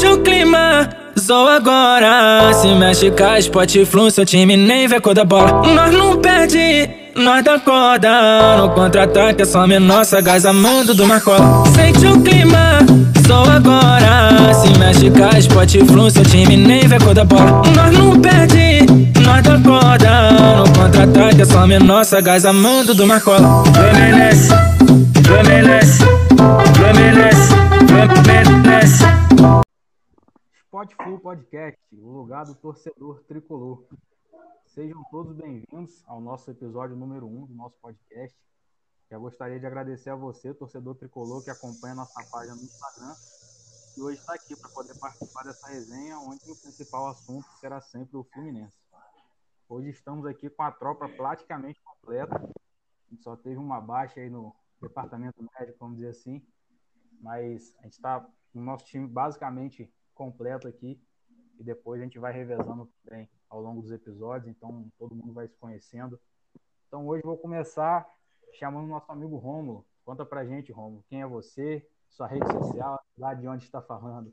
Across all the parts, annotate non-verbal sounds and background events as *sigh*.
Sente o clima, só agora. Se mexe com a Spot Flu, seu time nem vê cor da bola. Nós não perde, nós dá corda. No contra-ataque é só menor, sagaz amando do Marcola. Sente o clima, só agora. Se mexe com a Spot Flu, seu time nem vê cor da bola. Nós não perde, nós dá corda. No contra-ataque é só menor, sagaz amando do Marcola. Fluminense, Fluminense, Fluminense, Fluminense. Spot Full Podcast, o lugar do torcedor tricolor. Sejam todos bem-vindos ao nosso episódio número 1 um do nosso podcast. Já gostaria de agradecer a você, torcedor tricolor, que acompanha nossa página no Instagram e hoje está aqui para poder participar dessa resenha, onde o principal assunto será sempre o Fluminense. Hoje estamos aqui com a tropa praticamente completa. A gente só teve uma baixa aí no departamento médico, vamos dizer assim, mas a gente está o nosso time basicamente completo aqui e depois a gente vai revezando também ao longo dos episódios, então todo mundo vai se conhecendo. Então hoje vou começar chamando nosso amigo Rômulo. Conta pra gente, Rômulo, quem é você, sua rede social, lá de onde está falando.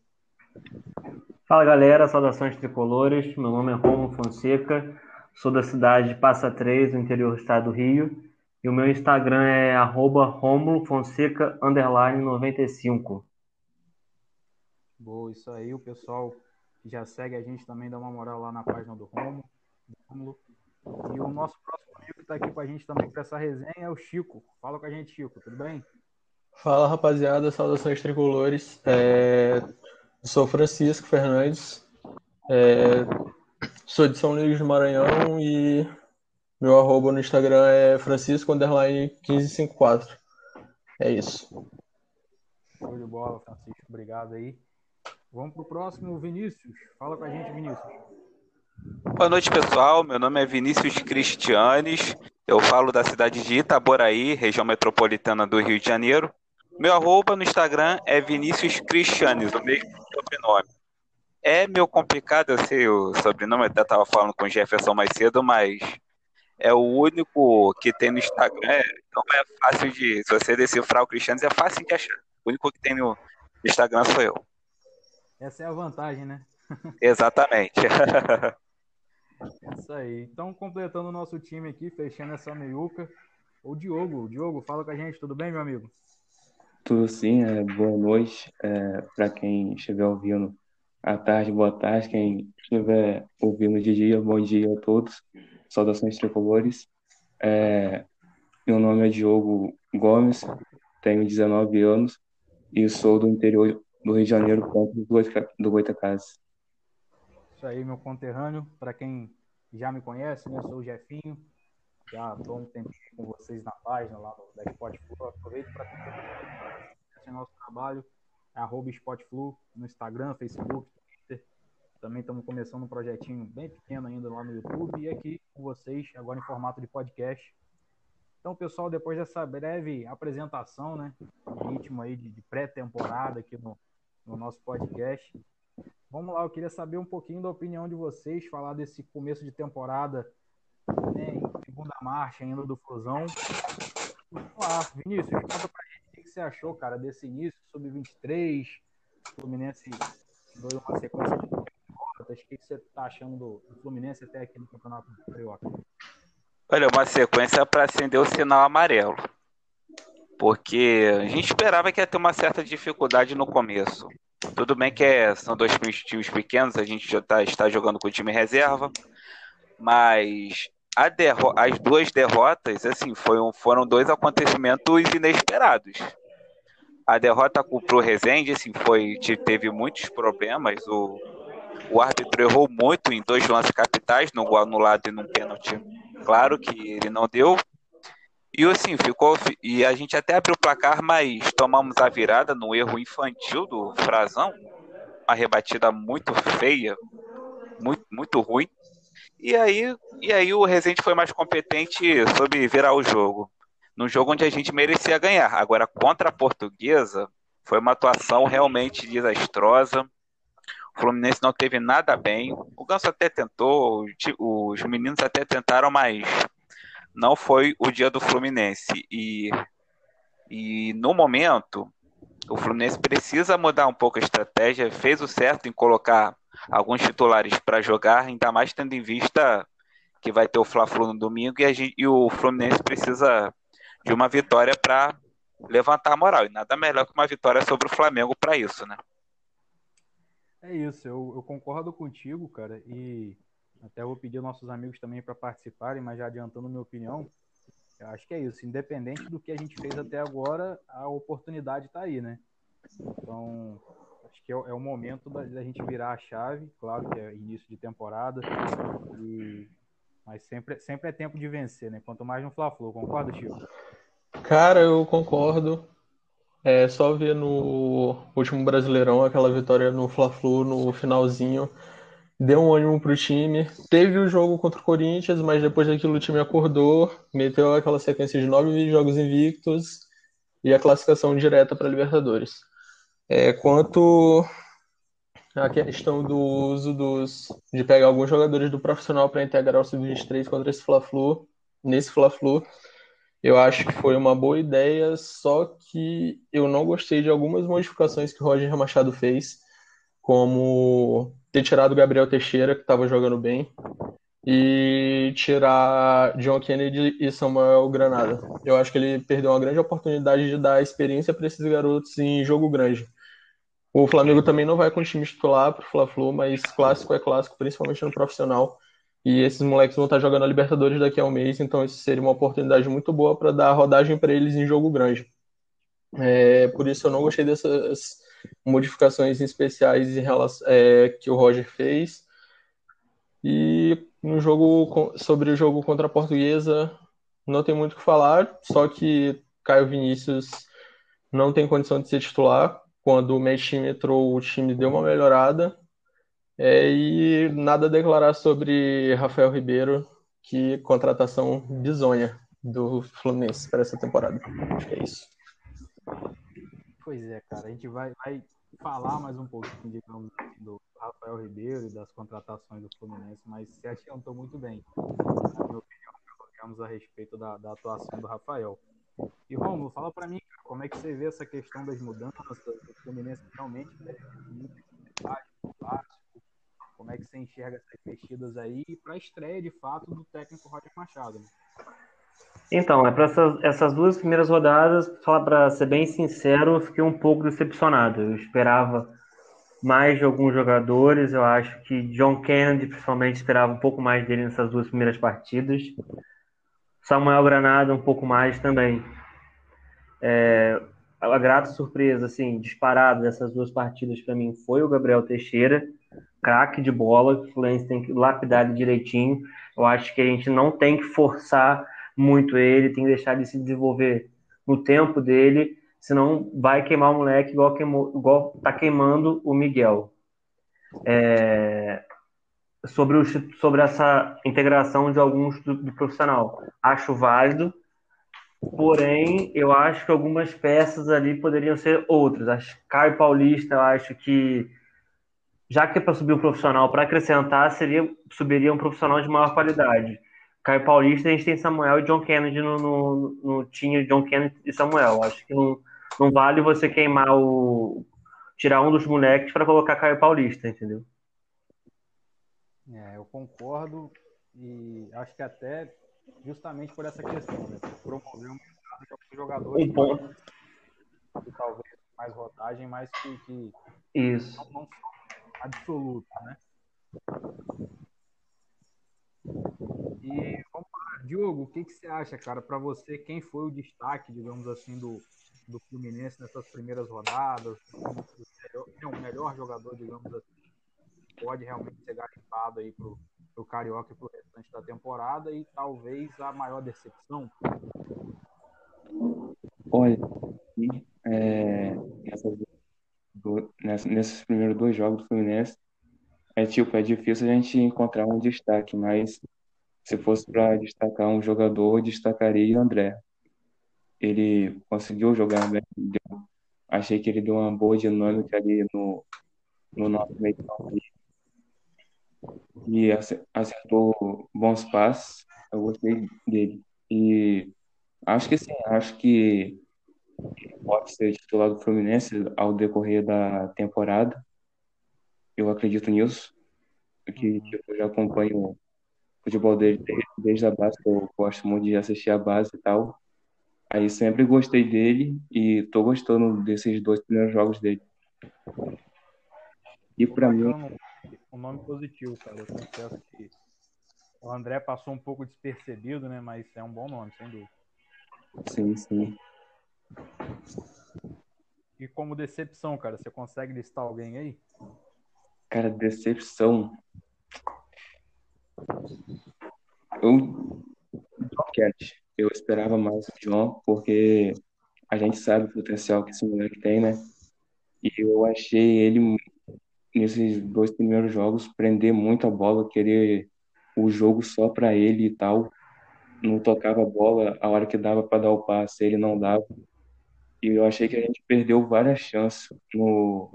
Fala galera, saudações tricolores. Meu nome é Rômulo Fonseca, sou da cidade de Passa Três, no interior do estado do Rio. E o meu Instagram é arroba Romulo Fonseca 95. Boa, isso aí. O pessoal que já segue a gente também dá uma moral lá na página do Romulo. E o nosso próximo amigo que está aqui com a gente também para essa resenha é o Chico. Fala com a gente, Chico, tudo bem? Fala rapaziada, saudações tricolores. É... Sou Francisco Fernandes, é... sou de São Luís do Maranhão e meu arroba no Instagram é Francisco 1554. É isso. Show de bola, Francisco. Obrigado aí. Vamos pro próximo, Vinícius. Fala com a gente, Vinícius. Boa noite, pessoal. Meu nome é Vinícius Cristianes. Eu falo da cidade de Itaboraí, região metropolitana do Rio de Janeiro. Meu arroba no Instagram é Vinícius Cristianes, o mesmo sobrenome. É meio complicado, eu sei o sobrenome, eu até estava falando com o Jefferson mais cedo, mas é o único que tem no Instagram, então é fácil de. Se você decifrar o Cristianes, é fácil de achar. O único que tem no Instagram sou eu. Essa é a vantagem, né? *laughs* Exatamente. Isso aí. Então, completando o nosso time aqui, fechando essa meiuca, o Diogo. Diogo, fala com a gente, tudo bem, meu amigo? Tudo sim, é, boa noite é, para quem estiver ouvindo à tarde, boa tarde, quem estiver ouvindo de dia, bom dia a todos, saudações tricolores. É, meu nome é Diogo Gomes, tenho 19 anos e sou do interior do Rio de Janeiro, perto do Goitacazes. Isso aí, meu conterrâneo. Para quem já me conhece, né, eu sou o Jefinho. Já estou um tempo com vocês na página lá do, da Spotflu. Aproveito para esse nosso trabalho. É arroba Spotflu no Instagram, Facebook, Twitter. Também estamos começando um projetinho bem pequeno ainda lá no YouTube. E aqui com vocês, agora em formato de podcast. Então, pessoal, depois dessa breve apresentação, né, ritmo aí de pré-temporada aqui no, no nosso podcast, vamos lá. Eu queria saber um pouquinho da opinião de vocês, falar desse começo de temporada, né, em segunda marcha ainda do Fusão. Vamos lá, Vinícius, conta pra gente o que você achou, cara, desse início, sub-23, Fluminense deu uma sequência de derrotas. O que você tá achando do, Fluminense até aqui no Campeonato Carioca? Olha, uma sequência para acender o sinal amarelo. Porque a gente esperava que ia ter uma certa dificuldade no começo. Tudo bem que é, são dois times pequenos, a gente já tá, está jogando com o time reserva, mas as duas derrotas, assim, foram, foram dois acontecimentos inesperados. A derrota para o Rezende, assim, foi, teve muitos problemas. O, o árbitro errou muito em dois lances capitais, no anulado e num pênalti. Claro que ele não deu. E assim, ficou. E a gente até abriu o placar, mas tomamos a virada no erro infantil do Frazão. Uma rebatida muito feia, muito, muito ruim. E aí, e aí o Rezende foi mais competente sobre virar o jogo. Num jogo onde a gente merecia ganhar. Agora, contra a portuguesa, foi uma atuação realmente desastrosa. O Fluminense não teve nada bem. O Ganso até tentou, os meninos até tentaram, mas não foi o dia do Fluminense. E, e no momento, o Fluminense precisa mudar um pouco a estratégia, fez o certo em colocar alguns titulares para jogar, ainda mais tendo em vista que vai ter o Fla-Flu no domingo e, gente, e, o Fluminense precisa de uma vitória para levantar a moral. E nada melhor que uma vitória sobre o Flamengo para isso, né? É isso, eu, eu, concordo contigo, cara, e até vou pedir nossos amigos também para participarem, mas já adiantando minha opinião, eu acho que é isso. Independente do que a gente fez até agora, a oportunidade está aí, né? Então, acho que é, é o momento da, da, gente virar a chave. Claro que é início de temporada, e, mas sempre, sempre é tempo de vencer, né? Quanto mais no Fla-Flu. Concorda, Chico? Cara, eu concordo. É só ver no último Brasileirão aquela vitória no Fla-Flu no finalzinho deu um ânimo pro time. Teve o jogo contra o Corinthians, mas depois daquilo o time acordou, meteu aquela sequência de nove jogos invictos e a classificação direta para Libertadores. É, quanto à questão do uso dos, de pegar alguns jogadores do profissional para integrar o sub-23 contra esse Fla-Flu, nesse Fla-Flu, eu acho que foi uma boa ideia, só que eu não gostei de algumas modificações que o Roger Machado fez, como ter tirado o Gabriel Teixeira, que estava jogando bem, e tirar John Kennedy e Samuel Granada. Eu acho que ele perdeu uma grande oportunidade de dar experiência para esses garotos em jogo grande. O Flamengo também não vai com o time titular para o Fla-Flu, mas clássico é clássico, principalmente no profissional. E esses moleques vão estar jogando a Libertadores daqui a um mês, então isso seria uma oportunidade muito boa para dar rodagem para eles em jogo grande. É, por isso eu não gostei dessas modificações especiais em relação, é, que o Roger fez. E no jogo sobre o jogo contra a Portuguesa, não tem muito o que falar, só que Caio Vinícius não tem condição de ser titular. Quando o meio time entrou, o time deu uma melhorada. É, e nada a declarar sobre Rafael Ribeiro, que contratação bizonha do Fluminense para essa temporada. Acho que é isso. Pois é, cara, a gente vai, vai falar mais um pouquinho, digamos, do Rafael Ribeiro e das contratações do Fluminense, mas se adiantou muito bem, na minha opinião, colocamos a respeito da, da atuação do Rafael. E Romulo, fala para mim, como é que você vê essa questão das mudanças do Fluminense realmente né, como é que você enxerga essas mexidas aí para a estreia de fato do técnico Roger Machado? Né? Então, é para essas, essas, duas primeiras rodadas, para ser bem sincero, eu fiquei um pouco decepcionado. Eu esperava mais de alguns jogadores. Eu acho que John Kennedy, principalmente, esperava um pouco mais dele nessas duas primeiras partidas. Samuel Granada, um pouco mais também. É, a grata surpresa, assim, disparada dessas duas partidas para mim foi o Gabriel Teixeira, craque de bola, o Fluminense tem que lapidar ele direitinho. Eu acho que a gente não tem que forçar muito ele, tem que deixar ele se desenvolver no tempo dele, senão vai queimar o moleque igual, queimou, igual tá queimando o Miguel. É, sobre, o, sobre essa integração de alguns do, do profissional. Acho válido, porém, eu acho que algumas peças ali poderiam ser outras. Acho Caio Paulista, eu acho que já que é para subir um profissional, para acrescentar, seria subiria um profissional de maior qualidade. Caio Paulista, a gente tem Samuel e John Kennedy no, no, no time John Kennedy e Samuel. Acho que não, não vale você queimar o. tirar um dos moleques para colocar Caio Paulista, entendeu? É, eu concordo e acho que até justamente por essa questão, né? Promover um jogadores. Um ponto. Que, talvez mais rodagem, mas que, que Isso. não, não absoluta, né? E vamos lá, Diogo, o que, que você acha, cara, para você, quem foi o destaque, digamos assim, do, do Fluminense nessas primeiras rodadas? É o melhor jogador, digamos assim, pode realmente ser garimpado aí pro, pro Carioca e pro restante da temporada e talvez a maior decepção? Olha, é, do, nesses primeiros dois jogos do Fluminense, é tipo, é difícil a gente encontrar um destaque, mas se fosse para destacar um jogador, destacaria o André. Ele conseguiu jogar bem, deu, achei que ele deu uma boa dinâmica ali no, no nosso meio e acertou bons passes. Eu gostei dele. E acho que sim, acho que pode ser titular do Fluminense ao decorrer da temporada. Eu acredito nisso, porque tipo, eu já acompanho futebol dele desde a base, eu gosto muito de assistir a base e tal. Aí sempre gostei dele e tô gostando desses dois primeiros jogos dele. E para mim. Um nome positivo, cara. Eu confesso que o André passou um pouco despercebido, né? Mas é um bom nome, sem dúvida. Sim, sim. E como decepção, cara, você consegue listar alguém aí? Cara, decepção. Eu. Eu esperava mais do John, porque a gente sabe o potencial que esse moleque tem, né? E eu achei ele, nesses dois primeiros jogos, prender muito a bola, querer o jogo só para ele e tal. Não tocava a bola a hora que dava para dar o passe, ele não dava. E eu achei que a gente perdeu várias chances no,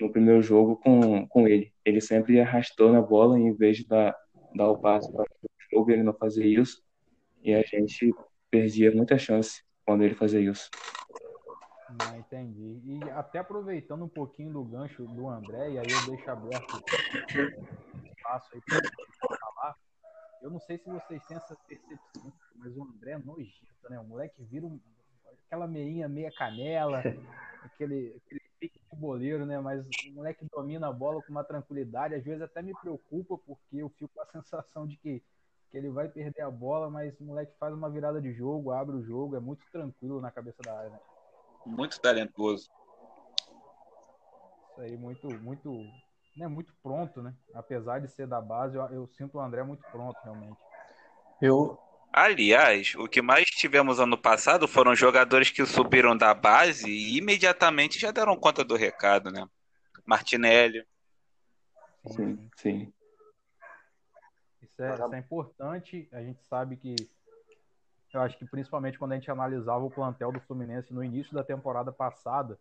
no primeiro jogo com, com ele. Ele sempre arrastou na bola em vez de dar, dar o passe para o jogo, ele não fazia isso. E a gente perdia muita chance quando ele fazia isso. Não, entendi. E até aproveitando um pouquinho do gancho do André, e aí eu deixo aberto espaço aí para falar. Eu não sei se vocês têm essa percepção, mas o André é nojento, né? O moleque vira um, aquela meinha meia canela, *laughs* aquele, aquele pique boleiro, né? Mas o moleque domina a bola com uma tranquilidade. Às vezes até me preocupa, porque eu fico com a *laughs* sensação de que que ele vai perder a bola, mas o moleque faz uma virada de jogo, abre o jogo, é muito tranquilo na cabeça da área. Né? Muito talentoso. Isso aí, muito, muito, né, muito pronto, né? Apesar de ser da base, eu, eu sinto o André muito pronto, realmente. Eu, Aliás, o que mais tivemos ano passado foram jogadores que subiram da base e imediatamente já deram conta do recado, né? Martinelli. Sim, sim. Isso é, isso é importante. A gente sabe que. Eu acho que principalmente quando a gente analisava o plantel do Fluminense no início da temporada passada,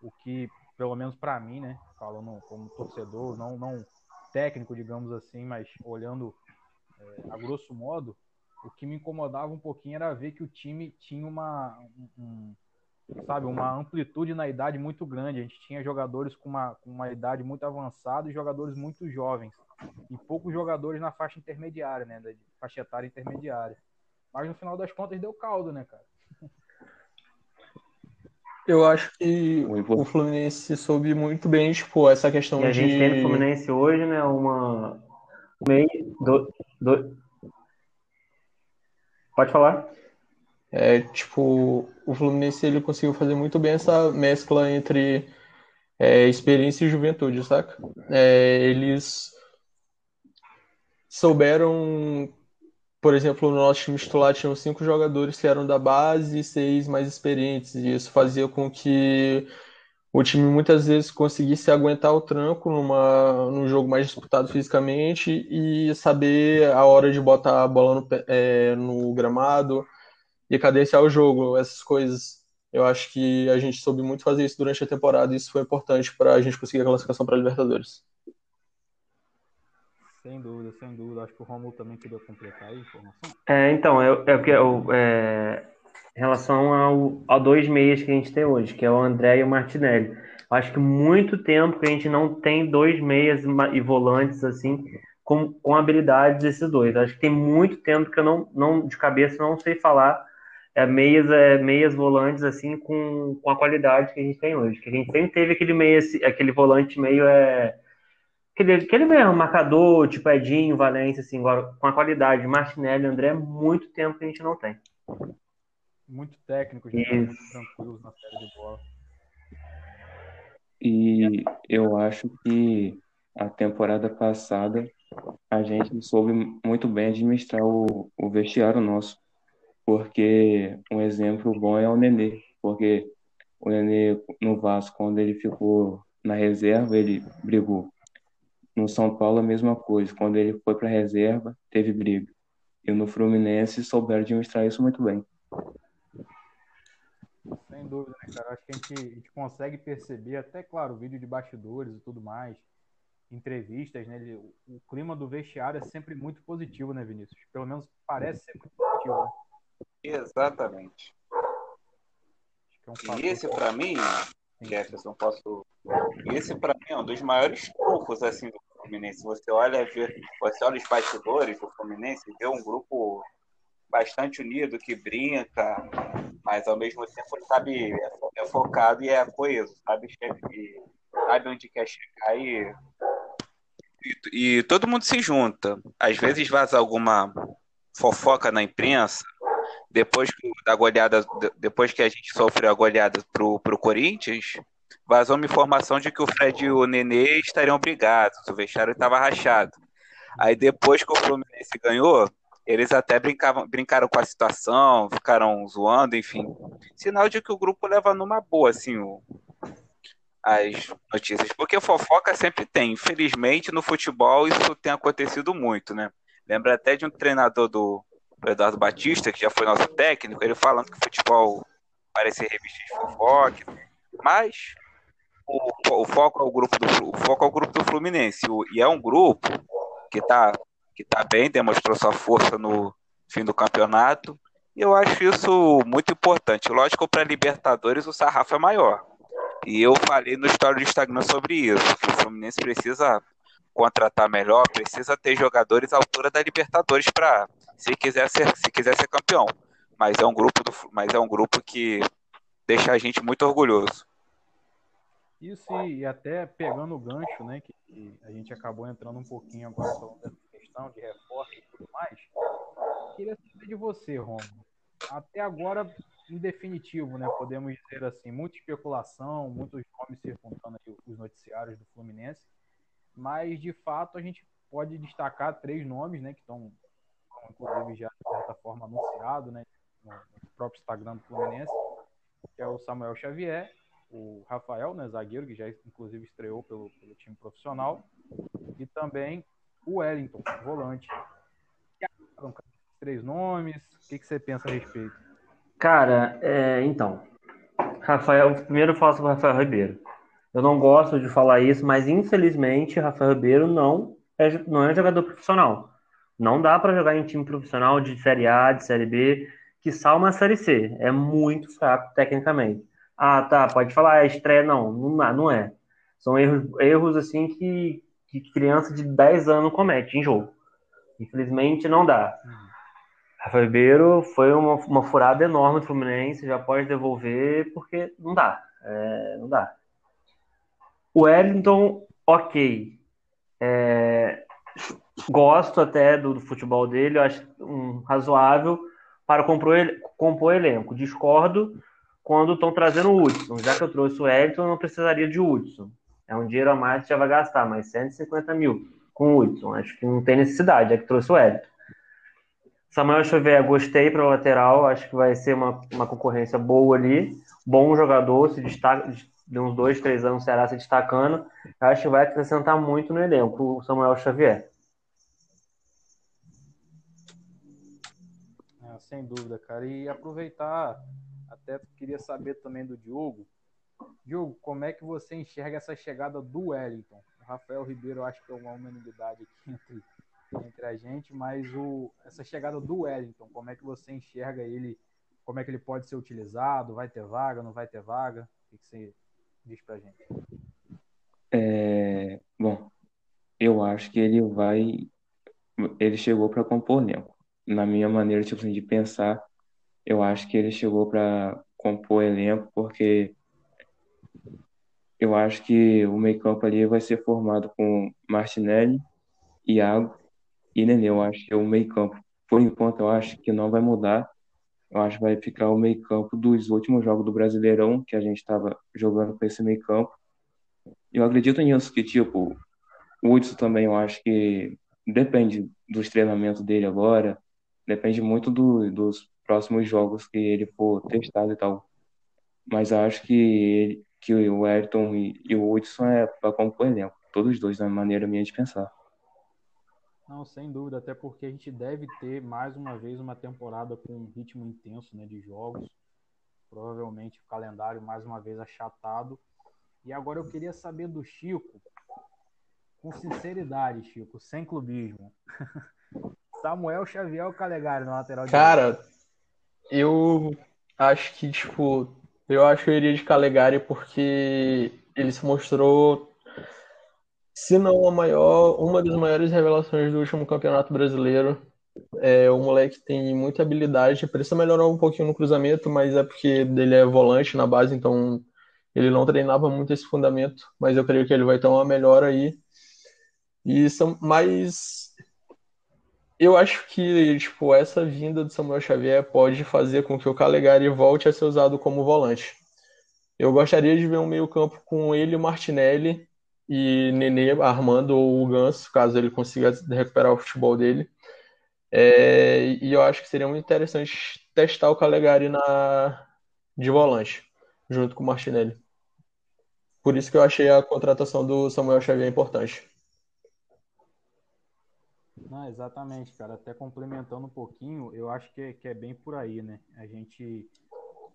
o que, pelo menos para mim, né, falando como torcedor, não, não técnico, digamos assim, mas olhando é, a grosso modo, o que me incomodava um pouquinho era ver que o time tinha uma, um, sabe, uma amplitude na idade muito grande. A gente tinha jogadores com uma, com uma idade muito avançada e jogadores muito jovens e poucos jogadores na faixa intermediária, né? Da faixa etária intermediária. Mas no final das contas deu caldo, né, cara? Eu acho que o Fluminense soube muito bem, tipo, essa questão e a de. gente tem no Fluminense hoje, né, uma. Meio. Do... Do... Pode falar? É, tipo, o Fluminense ele conseguiu fazer muito bem essa mescla entre é, experiência e juventude, saca? É, eles souberam, por exemplo, no nosso time titular tinham cinco jogadores que eram da base e seis mais experientes, e isso fazia com que o time muitas vezes conseguisse aguentar o tranco numa, num jogo mais disputado fisicamente e saber a hora de botar a bola no, é, no gramado e cadenciar o jogo, essas coisas. Eu acho que a gente soube muito fazer isso durante a temporada e isso foi importante para a gente conseguir a classificação para a Libertadores. Sem dúvida, sem dúvida. Acho que o Romulo também queria completar aí a informação. É, então, eu, eu, eu, é, em relação ao, ao dois meias que a gente tem hoje, que é o André e o Martinelli. Acho que muito tempo que a gente não tem dois meias e volantes assim com, com habilidades esses dois. Acho que tem muito tempo que eu não, não de cabeça não sei falar é, meias é, meias volantes assim com, com a qualidade que a gente tem hoje. Que a gente sempre teve aquele meia, aquele volante meio é Aquele, aquele mesmo, marcador, tipo Edinho, Valência, assim, agora com a qualidade, Martinelli, André, muito tempo que a gente não tem. Muito técnico, gente, muito tranquilos na série de bola. E eu acho que a temporada passada a gente soube muito bem administrar o, o vestiário nosso. Porque um exemplo bom é o Nenê. Porque o Nenê no Vasco, quando ele ficou na reserva, ele brigou no São Paulo, a mesma coisa. Quando ele foi para a reserva, teve briga. E no Fluminense souberam administrar isso muito bem. Sem dúvida, né, cara? Acho que a gente, a gente consegue perceber, até claro, vídeo de bastidores e tudo mais, entrevistas, né? Ele, o, o, clima do vestiário é sempre muito positivo, né, Vinícius? Pelo menos parece ser muito positivo, né? Exatamente. é um E esse, pra mim, Jefferson, posso. Esse, pra mim, é um dos maiores trunfos assim, do Fluminense. Você olha, vê- você olha os bastidores do Fluminense, vê um grupo bastante unido, que brinca, mas ao mesmo tempo sabe, é fo- é focado e é coeso, sabe, sabe onde quer chegar e, e, e todo mundo se junta. Às vezes vaza alguma fofoca na imprensa, depois que, da goleada, de- depois que a gente sofreu a goleada pro, pro Corinthians, vazou uma informação de que o Fred e o Nenê estariam brigados, o vestiário estava rachado. Aí depois que o Fluminense ganhou, eles até brincavam, brincaram com a situação, ficaram zoando, enfim. Sinal de que o grupo leva numa boa, assim, o- as notícias. Porque fofoca sempre tem. Infelizmente, no futebol, isso tem acontecido muito, né? Lembra até de um treinador do, do Eduardo Batista, que já foi nosso técnico, ele falando que futebol parece revista de fofoca. Mas o, o foco é o grupo do o foco é o grupo do Fluminense. O- e é um grupo que tá, que tá bem, demonstrou sua força no fim do campeonato. E eu acho isso muito importante. Lógico, para Libertadores o sarrafo é maior. E eu falei no story do Instagram sobre isso, que o Fluminense precisa contratar melhor, precisa ter jogadores à altura da Libertadores para se quiser ser, se quiser ser campeão. Mas é um grupo do, mas é um grupo que deixa a gente muito orgulhoso. Isso e até pegando o gancho, né, que a gente acabou entrando um pouquinho agora falando de reforço e tudo mais. Queria saber de você, Romulo. Até agora, em definitivo, né, podemos dizer assim, muita especulação, muitos nomes circundando os noticiários do Fluminense, mas de fato a gente pode destacar três nomes, né, que estão inclusive já de certa forma anunciado, né, no próprio Instagram do Fluminense, que é o Samuel Xavier, o Rafael, né, zagueiro, que já inclusive estreou pelo, pelo time profissional, e também o Wellington, volante. Três nomes, o que, que você pensa a respeito? Cara, é, então. Rafael, primeiro eu falo sobre o Rafael Ribeiro. Eu não gosto de falar isso, mas infelizmente Rafael Ribeiro não é, não é jogador profissional. Não dá pra jogar em time profissional de Série A, de Série B, que só uma Série C. É muito fraco tecnicamente. Ah, tá, pode falar, é estreia. Não, não, não é. São erros, erros assim que, que criança de 10 anos comete em jogo. Infelizmente não dá. Rafael Ribeiro foi uma, uma furada enorme do Fluminense, já pode devolver, porque não dá. É, não dá. O Wellington, ok. É, gosto até do, do futebol dele, eu acho um, razoável para compor, compor elenco. Discordo quando estão trazendo o Hudson. Já que eu trouxe o Wellington, eu não precisaria de Hudson. É um dinheiro a mais que já vai gastar, mas 150 mil com o Hudson. Acho que não tem necessidade, é que trouxe o Wellington. Samuel Xavier, gostei para lateral, acho que vai ser uma, uma concorrência boa ali. Bom jogador, se destaca, de uns dois, três anos será se destacando. Acho que vai acrescentar muito no elenco o Samuel Xavier. É, sem dúvida, cara. E aproveitar, até queria saber também do Diogo. Diogo, como é que você enxerga essa chegada do Wellington? O Rafael Ribeiro, acho que é uma unanimidade aqui *laughs* entre, entre a gente, mas o, essa chegada do Wellington, como é que você enxerga ele? Como é que ele pode ser utilizado? Vai ter vaga, não vai ter vaga? O que, você diz pra gente? É, bom, eu acho que ele vai. Ele chegou para compor elenco. Na minha maneira tipo assim, de pensar, eu acho que ele chegou para compor elenco porque eu acho que o meio-campo ali vai ser formado com Martinelli, Iago e Nenê. Eu acho que o meio-campo, por enquanto, eu acho que não vai mudar. Eu acho que vai ficar o meio-campo dos últimos jogos do Brasileirão, que a gente estava jogando com esse meio-campo. Eu acredito nisso, que tipo, o Hudson também eu acho que depende dos treinamentos dele agora, depende muito do, dos próximos jogos que ele for testado e tal. Mas acho que, ele, que o Ayrton e, o Hudson é para compor elenco, todos os dois, na maneira minha de pensar. Não, sem dúvida, até porque a gente deve ter mais uma vez uma temporada com um ritmo intenso né, de jogos. Provavelmente o calendário mais uma vez achatado. E agora eu queria saber do Chico, com sinceridade, Chico, sem clubismo. *laughs* Samuel Xavier ou Calegari na lateral Cara, eu acho que, tipo, Eu acho que eu iria de Calegari porque ele se mostrou, se não a maior, uma das maiores revelações do último campeonato brasileiro. É, o moleque tem muita habilidade, precisa melhorar um pouquinho no cruzamento, mas é porque ele é volante na base, então ele não treinava muito esse fundamento, mas eu creio que ele vai ter uma melhora aí. E são mais eu acho que tipo essa vinda do Samuel Xavier pode fazer com que o Calegari volte a ser usado como volante. Eu gostaria de ver um meio-campo com ele, o Martinelli e Nenê armando o Ganso, caso ele consiga recuperar o futebol dele. É, e eu acho que seria muito interessante testar o Calegari na, de volante, junto com o Martinelli. Por isso que eu achei a contratação do Samuel Xavier importante. Não, exatamente, cara. Até complementando um pouquinho, eu acho que é, que é bem por aí, né? A gente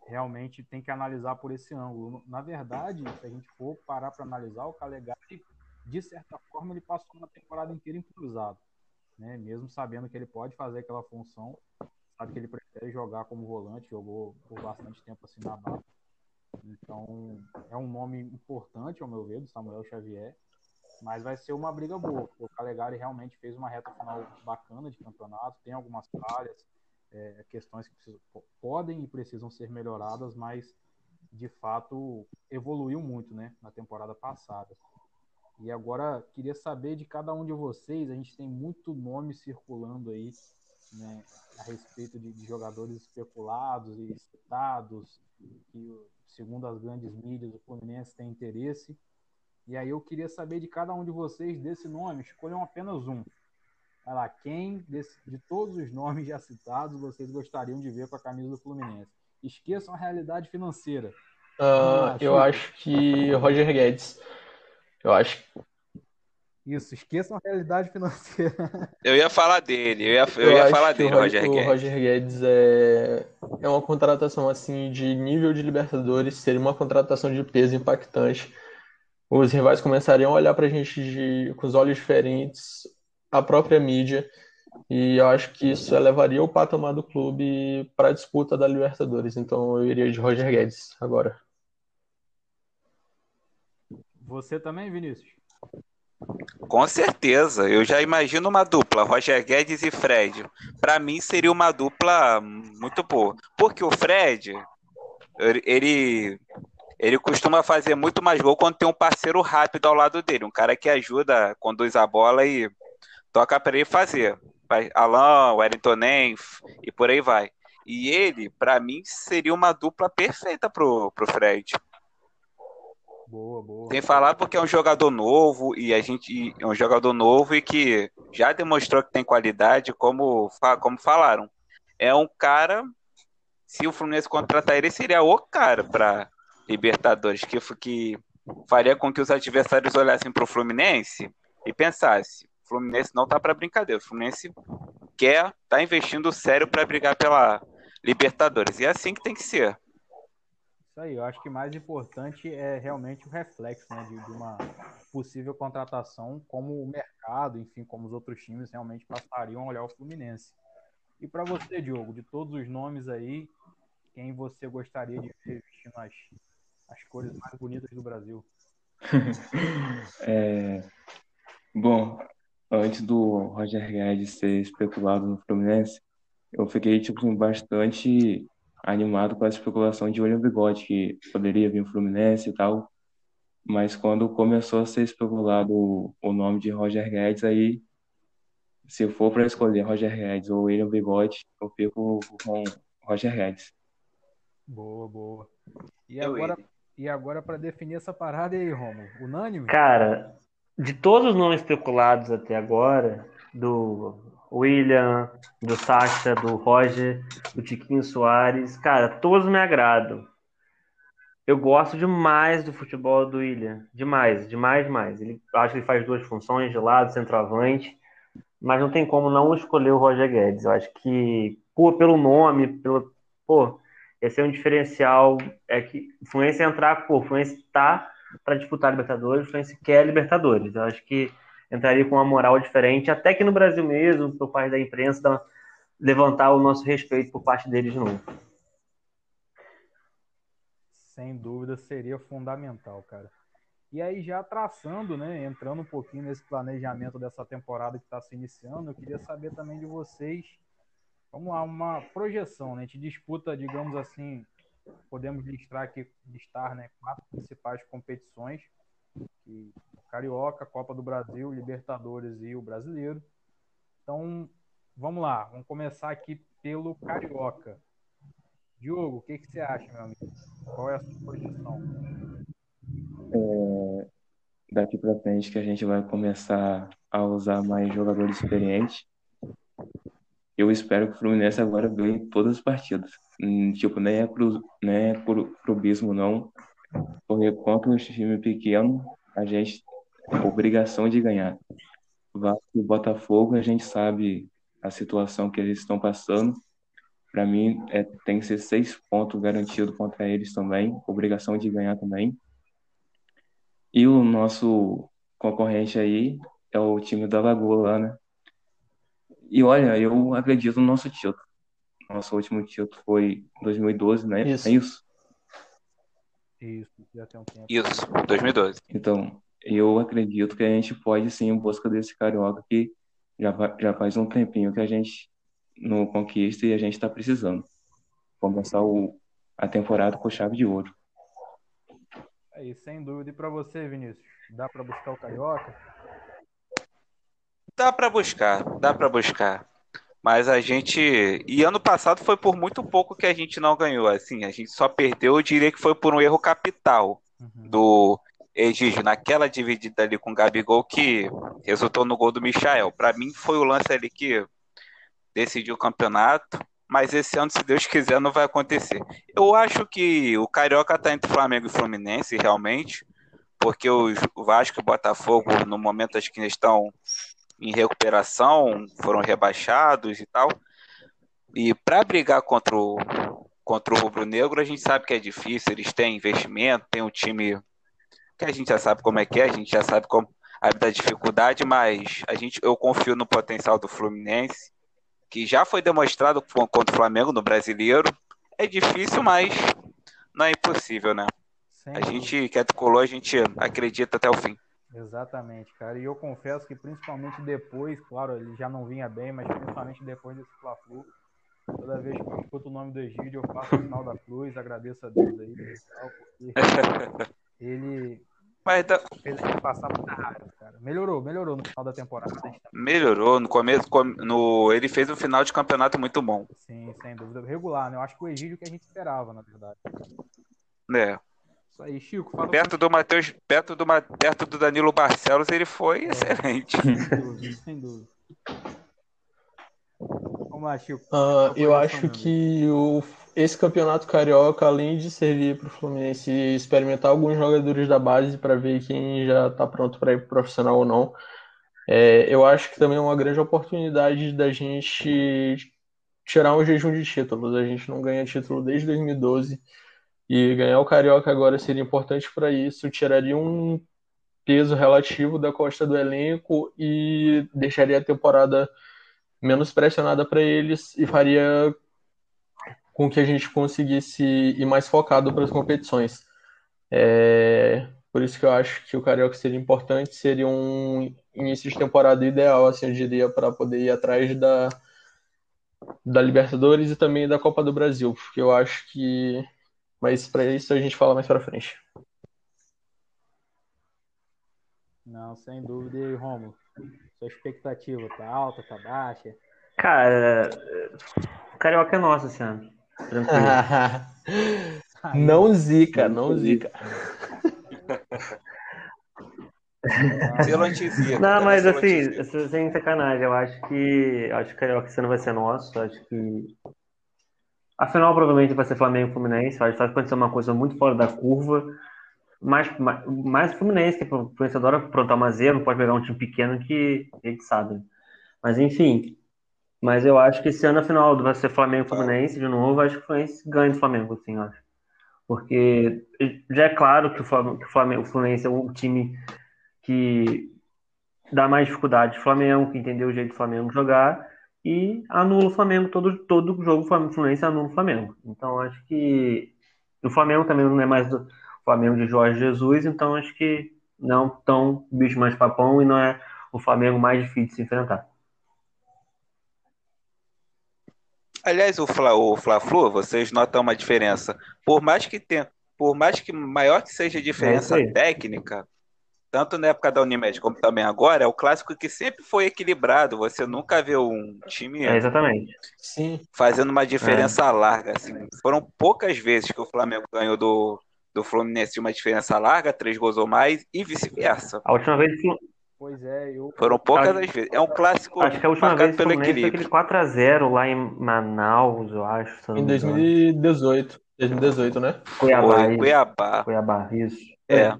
realmente tem que analisar por esse ângulo. Na verdade, se a gente for parar para analisar, o Calegari, de certa forma, ele passou uma temporada inteira improvisado né? Mesmo sabendo que ele pode fazer aquela função, sabe que ele prefere jogar como volante, jogou por bastante tempo assim na base. Então, é um nome importante, ao meu ver, do Samuel Xavier, mas vai ser uma briga boa. O Calegari realmente fez uma reta final bacana de campeonato, tem algumas falhas, é, questões que precisam, podem e precisam ser melhoradas, mas de fato evoluiu muito, né, na temporada passada. E agora queria saber de cada um de vocês, a gente tem muito nome circulando aí, né, a respeito de, de jogadores especulados e citados, que segundo as grandes mídias o Fluminense tem interesse. E aí eu queria saber de cada um de vocês desse nome, escolham apenas um. Vai lá, quem desse, de todos os nomes já citados vocês gostariam de ver com a camisa do Fluminense? Esqueçam a realidade financeira. Uh, eu acho que Roger Guedes. Eu acho. Isso, esqueçam a realidade financeira. *laughs* Eu ia falar dele, eu ia, eu, eu ia falar dele, Roger, Guedes. O Roger Guedes é, é uma contratação assim de nível de Libertadores, seria uma contratação de peso impactante. Os rivais começariam a olhar para a gente de, com os olhos diferentes, a própria mídia, e eu acho que isso elevaria o patamar do clube para a disputa da Libertadores. Então eu iria de Roger Guedes agora. Você também, Vinícius? Com certeza, eu já imagino uma dupla, Roger Guedes e Fred. Para mim seria uma dupla muito boa, porque o Fred, ele ele costuma fazer muito mais gol quando tem um parceiro rápido ao lado dele, um cara que ajuda, conduz a bola e toca para ele fazer. Alan, Wellington Nenf e por aí vai. E ele, para mim, seria uma dupla perfeita pro, pro Fred. Boa, boa. Tem que falar porque é um jogador novo e a gente é um jogador novo e que já demonstrou que tem qualidade, como, como falaram. É um cara, se o Fluminense contratar ele, seria o cara para Libertadores, que, que faria com que os adversários olhassem para o Fluminense e pensassem: o Fluminense não tá para brincadeira, o Fluminense quer tá investindo sério para brigar pela Libertadores. E é assim que tem que ser. Isso aí, eu acho que mais importante é realmente o reflexo né, de, de, uma possível contratação, como o mercado, enfim, como os outros times realmente passariam a olhar o Fluminense. E para você, Diogo, de todos os nomes aí, quem você gostaria de ver vestindo as, as cores mais bonitas do Brasil? *laughs* é, bom, antes do Roger Guedes ser especulado no Fluminense, eu fiquei tipo bastante animado com a especulação de William Bigode, que poderia vir o Fluminense e tal. Mas quando começou a ser especulado o, o nome de Roger Guedes, aí, se for para escolher Roger Guedes ou William Bigode, eu fico com Roger Guedes. Boa, boa. E agora, e agora para definir essa parada aí, Romulo, unânime? Cara, de todos os nomes especulados até agora, do William, do Sacha, do Roger, do Tiquinho Soares. Cara, todos me agradam. Eu gosto demais do futebol do William. Demais, demais, demais. Ele, acho que ele faz duas funções, de lado, centroavante. Mas não tem como não escolher o Roger Guedes. Eu acho que, pô, pelo nome, pelo. Pô, esse é um diferencial. É que o Fluminense entrar, pô, o Fluminense tá para disputar Libertadores, o Fluminense quer Libertadores. Eu acho que entraria com uma moral diferente, até que no Brasil mesmo, por parte da imprensa, levantar o nosso respeito por parte deles de novo. Sem dúvida seria fundamental, cara. E aí, já traçando, né, entrando um pouquinho nesse planejamento dessa temporada que está se iniciando, eu queria saber também de vocês, vamos lá, uma projeção, né? A gente disputa, digamos assim, podemos listar aqui, listar, né, quatro principais competições, que Carioca, Copa do Brasil, Libertadores e o Brasileiro. Então, vamos lá, vamos começar aqui pelo Carioca. Diogo, o que, que você acha, meu amigo? Qual é a sua projeção? É, daqui para frente que a gente vai começar a usar mais jogadores experientes. Eu espero que o Fluminense agora ganhe todas as partidas. Hum, tipo, nem é, pro, nem é não. Porque contra um time pequeno, a gente tem obrigação de ganhar. Vasco e Botafogo, a gente sabe a situação que eles estão passando. Para mim, é, tem que ser seis pontos garantido contra eles também, obrigação de ganhar também. E o nosso concorrente aí é o time da Lagoa lá, né? E olha, eu acredito no nosso título. Nosso último título foi 2012, né? Isso. É isso? Isso, já tem um tempo. Isso, 2012. Então, eu acredito que a gente pode sim em busca desse carioca que já, já faz um tempinho que a gente não conquista e a gente está precisando. Começar o, a temporada com chave de ouro. Aí, sem dúvida. E para você, Vinícius, dá para buscar o Carioca? Dá pra buscar, dá pra buscar. Mas a gente. E ano passado foi por muito pouco que a gente não ganhou. Assim, a gente só perdeu, eu diria que foi por um erro capital Uhum. do Egídio, naquela dividida ali com o Gabigol que resultou no gol do Michael. Pra mim foi o lance ali que decidiu o campeonato. Mas esse ano, se Deus quiser, não vai acontecer. Eu acho que o Carioca tá entre Flamengo e Fluminense, realmente. Porque o Vasco e o Botafogo, no momento, acho que estão em recuperação, foram rebaixados e tal. E para brigar contra o, contra o Rubro Negro, a gente sabe que é difícil, eles têm investimento, tem um time que a gente já sabe como é que é, a gente já sabe como a da dificuldade, mas a gente, eu confio no potencial do Fluminense, que já foi demonstrado co- contra o Flamengo no Brasileiro. É difícil, mas não é impossível, né? Sem A gente que é tricolor, a gente acredita até o fim. Exatamente, cara. E eu confesso que principalmente depois, claro, ele já não vinha bem, mas principalmente depois desse Fla-Flu, toda vez que eu escuto o nome do Egídio, eu faço o sinal da cruz, agradeço a Deus aí, porque *laughs* ele Mas dá- fez a gente passar muita raiva, cara. Melhorou, melhorou no final da temporada. tá- melhorou no começo, com- no, ele fez um final de campeonato muito bom, Sim, sem dúvida. Regular, né? Eu acho que o Egídio que a gente esperava, na verdade. né? Isso aí, Chico, fala Perto do Matheus, perto do, perto do Danilo Barcelos, ele foi É. excelente. *laughs* sem dúvida, sem dúvida. Vamos lá, Chico. Ah, eu acho que o, esse campeonato carioca, além de servir para o Fluminense experimentar alguns jogadores da base para ver quem já está pronto para ir pro profissional ou não, é, eu acho que também é uma grande oportunidade da gente tirar um jejum de títulos. A gente não ganha título desde 2012 e ganhar o carioca agora seria importante para isso, tiraria um peso relativo da costa do elenco e deixaria a temporada menos pressionada para eles e faria com que a gente conseguisse ir mais focado para as competições. É, por isso que eu acho que o Carioca seria importante, seria um início de temporada ideal, assim, eu diria, para poder ir atrás da, da Libertadores e também da Copa do Brasil, porque eu acho que. Mas para isso a gente fala mais para frente. Não, sem dúvida. E aí, Romulo? Sua expectativa tá alta, tá baixa? Cara, o Carioca é nosso esse ano. Tranquilo. *laughs* Não zica, não zica. *laughs* Pelo antizica. Não, mas assim, sem sacanagem, eu acho que acho que o Carioca esse ano vai ser nosso. Acho que a final provavelmente vai ser Flamengo e Fluminense. Vai acontecer uma coisa muito fora da curva. Mais, mais, mais Fluminense, que o Fluminense adora aprontar uma zero, não pode pegar um time pequeno que a gente sabe. Mas enfim. Mas eu acho que esse ano a final vai ser Flamengo e Fluminense de novo. Acho que o Fluminense ganha do Flamengo, assim, acho. Porque já é claro que o Flamengo, o Fluminense é o time que dá mais dificuldade ao Flamengo, que entendeu o jeito do Flamengo jogar, e anula o Flamengo, todo, todo jogo o Fluminense anula o Flamengo. Então acho que O Flamengo também não é mais do Flamengo de Jorge Jesus, então acho que não tão bicho mais papão e não é o Flamengo mais difícil de se enfrentar. Aliás, o Fla, o Fla-Flu, vocês notam uma diferença. Por mais que tenha, por mais que maior que seja a diferença É isso aí. técnica, tanto na época da Unimed como também agora, é o clássico que sempre foi equilibrado. Você nunca vê um time É, exatamente. Sim, fazendo uma diferença larga. Assim. Foram poucas vezes que o Flamengo ganhou do, do Fluminense uma diferença larga, três gols ou mais, e vice-versa. A última vez, Pois é, eu. Foram poucas Acho- as vezes. É um clássico acho que a última vez pelo Fluminense foi equilíbrio. aquele 4x0 lá em Manaus, eu acho. em me engano. 2018. 2018, né? Cuiabá, Foi. Cuiabá. Cuiabá, isso. É.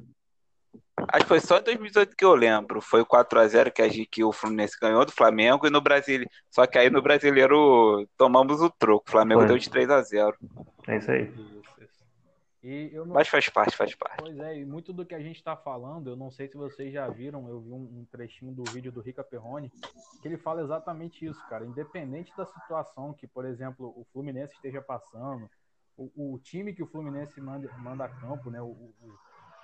Acho que foi só em 2018 que eu lembro. Foi o 4x0 que, a gente- que o Fluminense ganhou do Flamengo e no Brasil. Só que aí no brasileiro tomamos o troco. O Flamengo Foi. deu de 3x0. É isso aí. Isso, isso. E eu não. Mas faz parte, faz parte. Pois é, e muito do que a gente está falando, eu não sei se vocês já viram, eu vi um, um trechinho do vídeo do Rica Perrone, que ele fala exatamente isso, cara. Independente da situação que, por exemplo, o Fluminense esteja passando, o, o time que o Fluminense manda, manda a campo, né? O, o,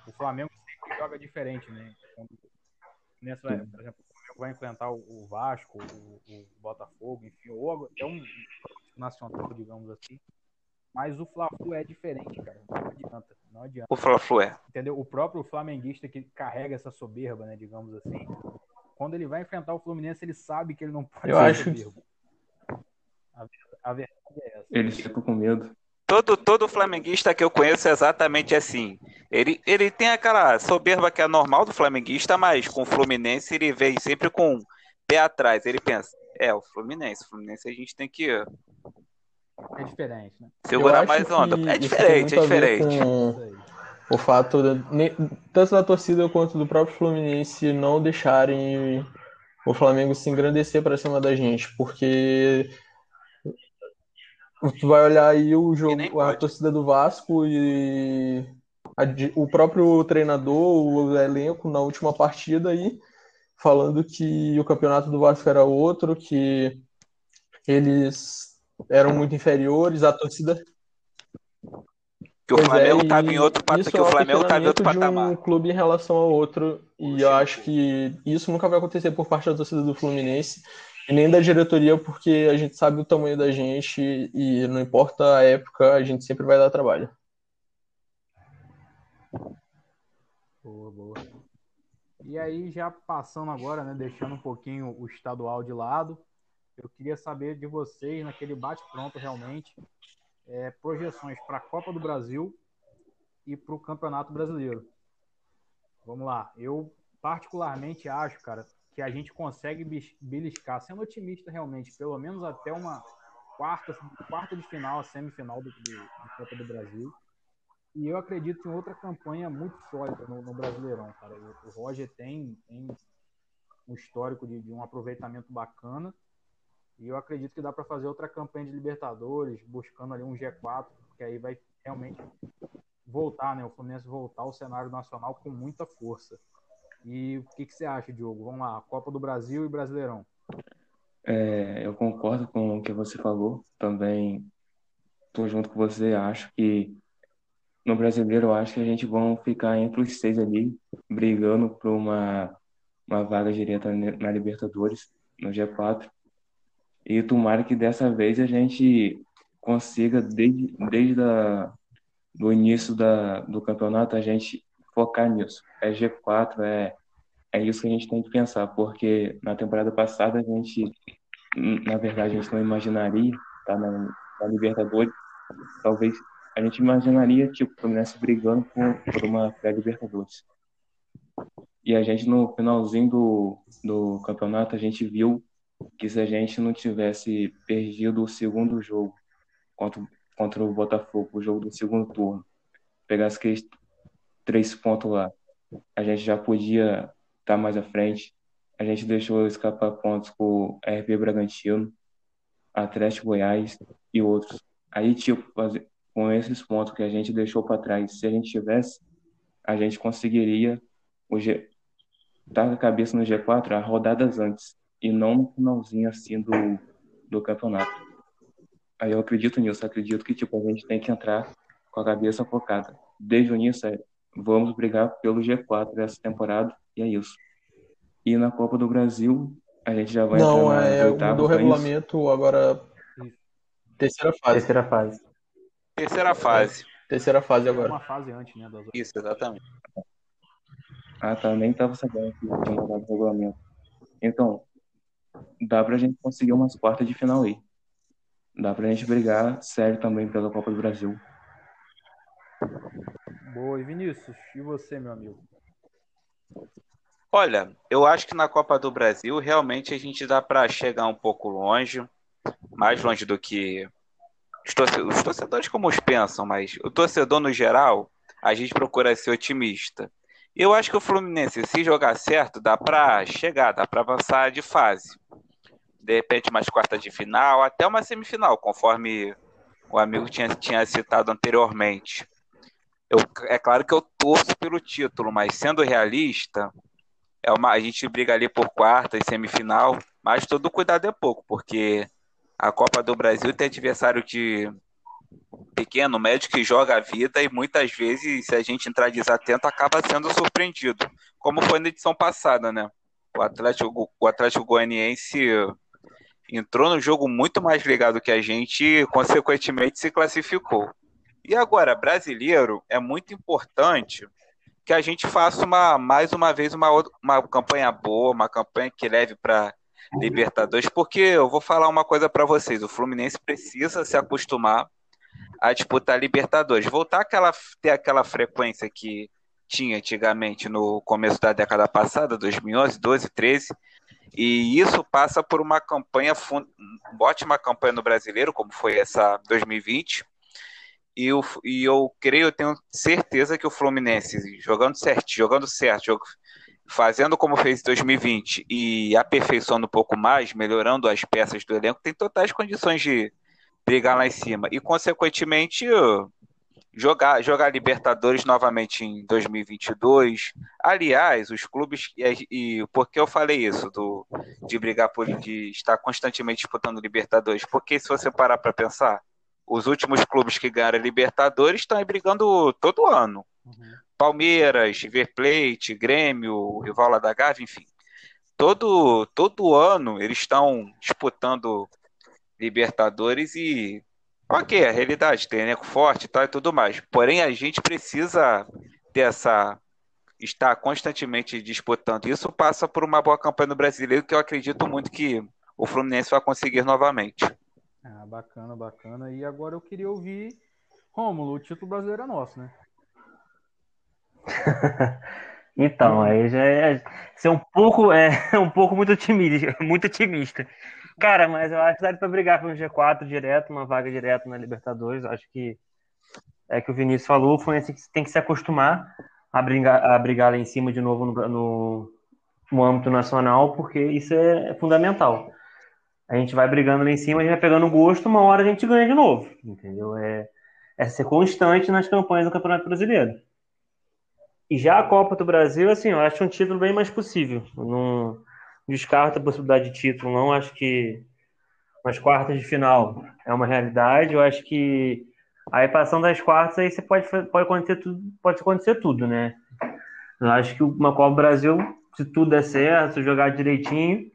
o Flamengo joga diferente, né? Quando, nessa, por exemplo, o Flamengo vai enfrentar o, Vasco, o, o Botafogo, enfim, ou até um nacional, digamos assim. Mas o Fla-Flu é diferente, cara. Não adianta, não adianta O Fla-Flu é. entendeu? O próprio flamenguista que carrega essa soberba, né, digamos assim, quando ele vai enfrentar o Fluminense, ele sabe que ele não pode Eu ser acho- soberbo. A, a verdade é essa. Eles ficam com medo. Todo, todo flamenguista que eu conheço é exatamente assim. Ele, ele tem aquela soberba que é normal do flamenguista, mas com o Fluminense ele vem sempre com um pé atrás. Ele pensa, é, o Fluminense, o Fluminense a gente tem que É diferente, né? Eu segurar mais onda. É diferente, é diferente. o fato de, tanto da torcida quanto do próprio Fluminense não deixarem o Flamengo se engrandecer para cima da gente, porque tu vai olhar aí o jogo, a torcida do Vasco e a o próprio treinador, o elenco na última partida aí falando que o campeonato do Vasco era outro, que eles eram muito inferiores, a torcida Que o Pois é, Flamengo e estava em outro patamar. Que é o um Flamengo estava em outro de um patamar. clube em relação ao outro. E eu acho que isso nunca vai acontecer por parte da torcida do Fluminense e nem da diretoria, porque a gente sabe o tamanho da gente e não importa a época, a gente sempre vai dar trabalho. Boa, boa. E aí, já passando agora, né, deixando um pouquinho o estadual de lado, eu queria saber de vocês, naquele bate-pronto realmente, é, projeções para a Copa do Brasil e para o Campeonato Brasileiro. Vamos lá. Eu particularmente acho, cara, que a gente consegue beliscar, sendo otimista realmente, pelo menos até uma quarta, quarta de final, a semifinal do, do, da Copa do Brasil. E eu acredito em outra campanha muito sólida no, no Brasileirão, cara. O, o Roger tem, tem um histórico de, de um aproveitamento bacana. E eu acredito que dá para fazer outra campanha de Libertadores, buscando ali um G4, porque aí vai realmente voltar, né? O Fluminense voltar ao cenário nacional com muita força. E o que, que você acha, Diogo? Vamos lá, Copa do Brasil e Brasileirão. É, eu concordo com o que você falou. Também estou junto com você. Acho que no brasileiro, acho que a gente vai ficar entre os seis ali, brigando por uma, uma vaga direta na Libertadores, no G4. E tomara que dessa vez a gente consiga, desde, desde a, do início da, do campeonato, a gente focar nisso. É G4, é, é isso que a gente tem que pensar, porque na temporada passada a gente, na verdade, a gente não imaginaria tá, na, na Libertadores. Talvez a gente imaginaria tipo, o Fluminense brigando por, por uma pré-Libertadores. E a gente, no finalzinho do, do campeonato, a gente viu que se a gente não tivesse perdido o segundo jogo contra, contra o Botafogo, o jogo do segundo turno, pegasse três pontos lá, a gente já podia estar mais à frente. A gente deixou escapar pontos com RB Bragantino, Atlético Goiás e outros. Aí, tipo, com esses pontos que a gente deixou para trás, se a gente tivesse, a gente conseguiria o G... estar com a cabeça no G4 a rodadas antes e não no finalzinho assim do, do campeonato. Aí eu acredito nisso, acredito que tipo a gente tem que entrar com a cabeça focada. Desde o início, é, vamos brigar pelo G4 dessa temporada, e é isso. E na Copa do Brasil, a gente já vai Não, entrar é não é isso? regulamento agora. Terceira fase. Terceira fase. Terceira fase. Terceira fase agora. uma fase antes, né? Das... Isso, exatamente. Ah, tá, nem tava sabendo que tinha mudado o regulamento. Então, dá pra gente conseguir umas quartas de final aí. Dá pra gente brigar sério também pela Copa do Brasil. Boa, e Vinícius, e você, meu amigo? Olha, eu acho que na Copa do Brasil realmente a gente dá para chegar um pouco longe, mais longe do que os, torce- os torcedores como os pensam, mas o torcedor no geral, a gente procura ser otimista. Eu acho que o Fluminense, se jogar certo, dá para chegar, dá para avançar de fase. De repente, umas quartas de final, até uma semifinal, conforme o amigo tinha, tinha citado anteriormente. Eu, é claro que eu torço pelo título, mas sendo realista, é uma, a gente briga ali por quarta e semifinal, mas todo cuidado é pouco, porque a Copa do Brasil tem adversário de pequeno, médio que joga a vida e muitas vezes, se a gente entrar desatento, acaba sendo surpreendido, como foi na edição passada, né? O Atlético, o Atlético Goianiense entrou no jogo muito mais ligado que a gente e, consequentemente, se classificou. E agora, brasileiro, é muito importante que a gente faça uma, mais uma vez uma, uma campanha boa, uma campanha que leve para Libertadores, porque eu vou falar uma coisa para vocês: o Fluminense precisa se acostumar a disputar Libertadores, voltar aquela, ter aquela frequência que tinha antigamente no começo da década passada, 2011, 12, 13. E isso passa por uma campanha, uma ótima campanha no brasileiro, como foi essa 2020. E eu, e eu creio, eu tenho certeza que o Fluminense, jogando certo, jogando certo, fazendo como fez em 2020 e aperfeiçoando um pouco mais, melhorando as peças do elenco, tem totais condições de brigar lá em cima. E, consequentemente, jogar, jogar Libertadores novamente em 2022. Aliás, os clubes. E, e por que eu falei isso? Do, de brigar por. de estar constantemente disputando Libertadores? Porque se você parar para pensar, os últimos clubes que ganharam a Libertadores estão aí brigando todo ano. Palmeiras, River Plate, Grêmio, rival da Gávea, enfim. Todo, todo ano eles estão disputando Libertadores e. Ok, a realidade, tem elenco forte e tal e tudo mais. Porém, a gente precisa ter essa. estar constantemente disputando. Isso passa por uma boa campanha no brasileiro, que eu acredito muito que o Fluminense vai conseguir novamente. Ah, bacana, bacana. E agora eu queria ouvir. Rômulo, o título brasileiro é nosso, né? *laughs* Então, aí já é ser um pouco, é, *laughs* um pouco muito otimista, *laughs* muito otimista. Cara, mas eu acho que dá pra brigar com o G4 direto, uma vaga direto na Libertadores. Acho que é que o Vinícius falou, o Fluminense tem que se acostumar a brigar, a brigar lá em cima de novo no, no, no âmbito nacional, porque isso é fundamental. A gente vai brigando lá em cima, a gente vai pegando gosto, uma hora a gente ganha de novo, entendeu? É, é ser constante nas campanhas do Campeonato Brasileiro. E já a Copa do Brasil, assim, eu acho um título bem mais possível. Eu não descarto a possibilidade de título, não. Acho que as quartas de final é uma realidade. Eu acho que aí passando das quartas, aí você pode, pode acontecer tudo, pode acontecer tudo, né? Eu acho que uma Copa do Brasil, se tudo der certo, se jogar direitinho,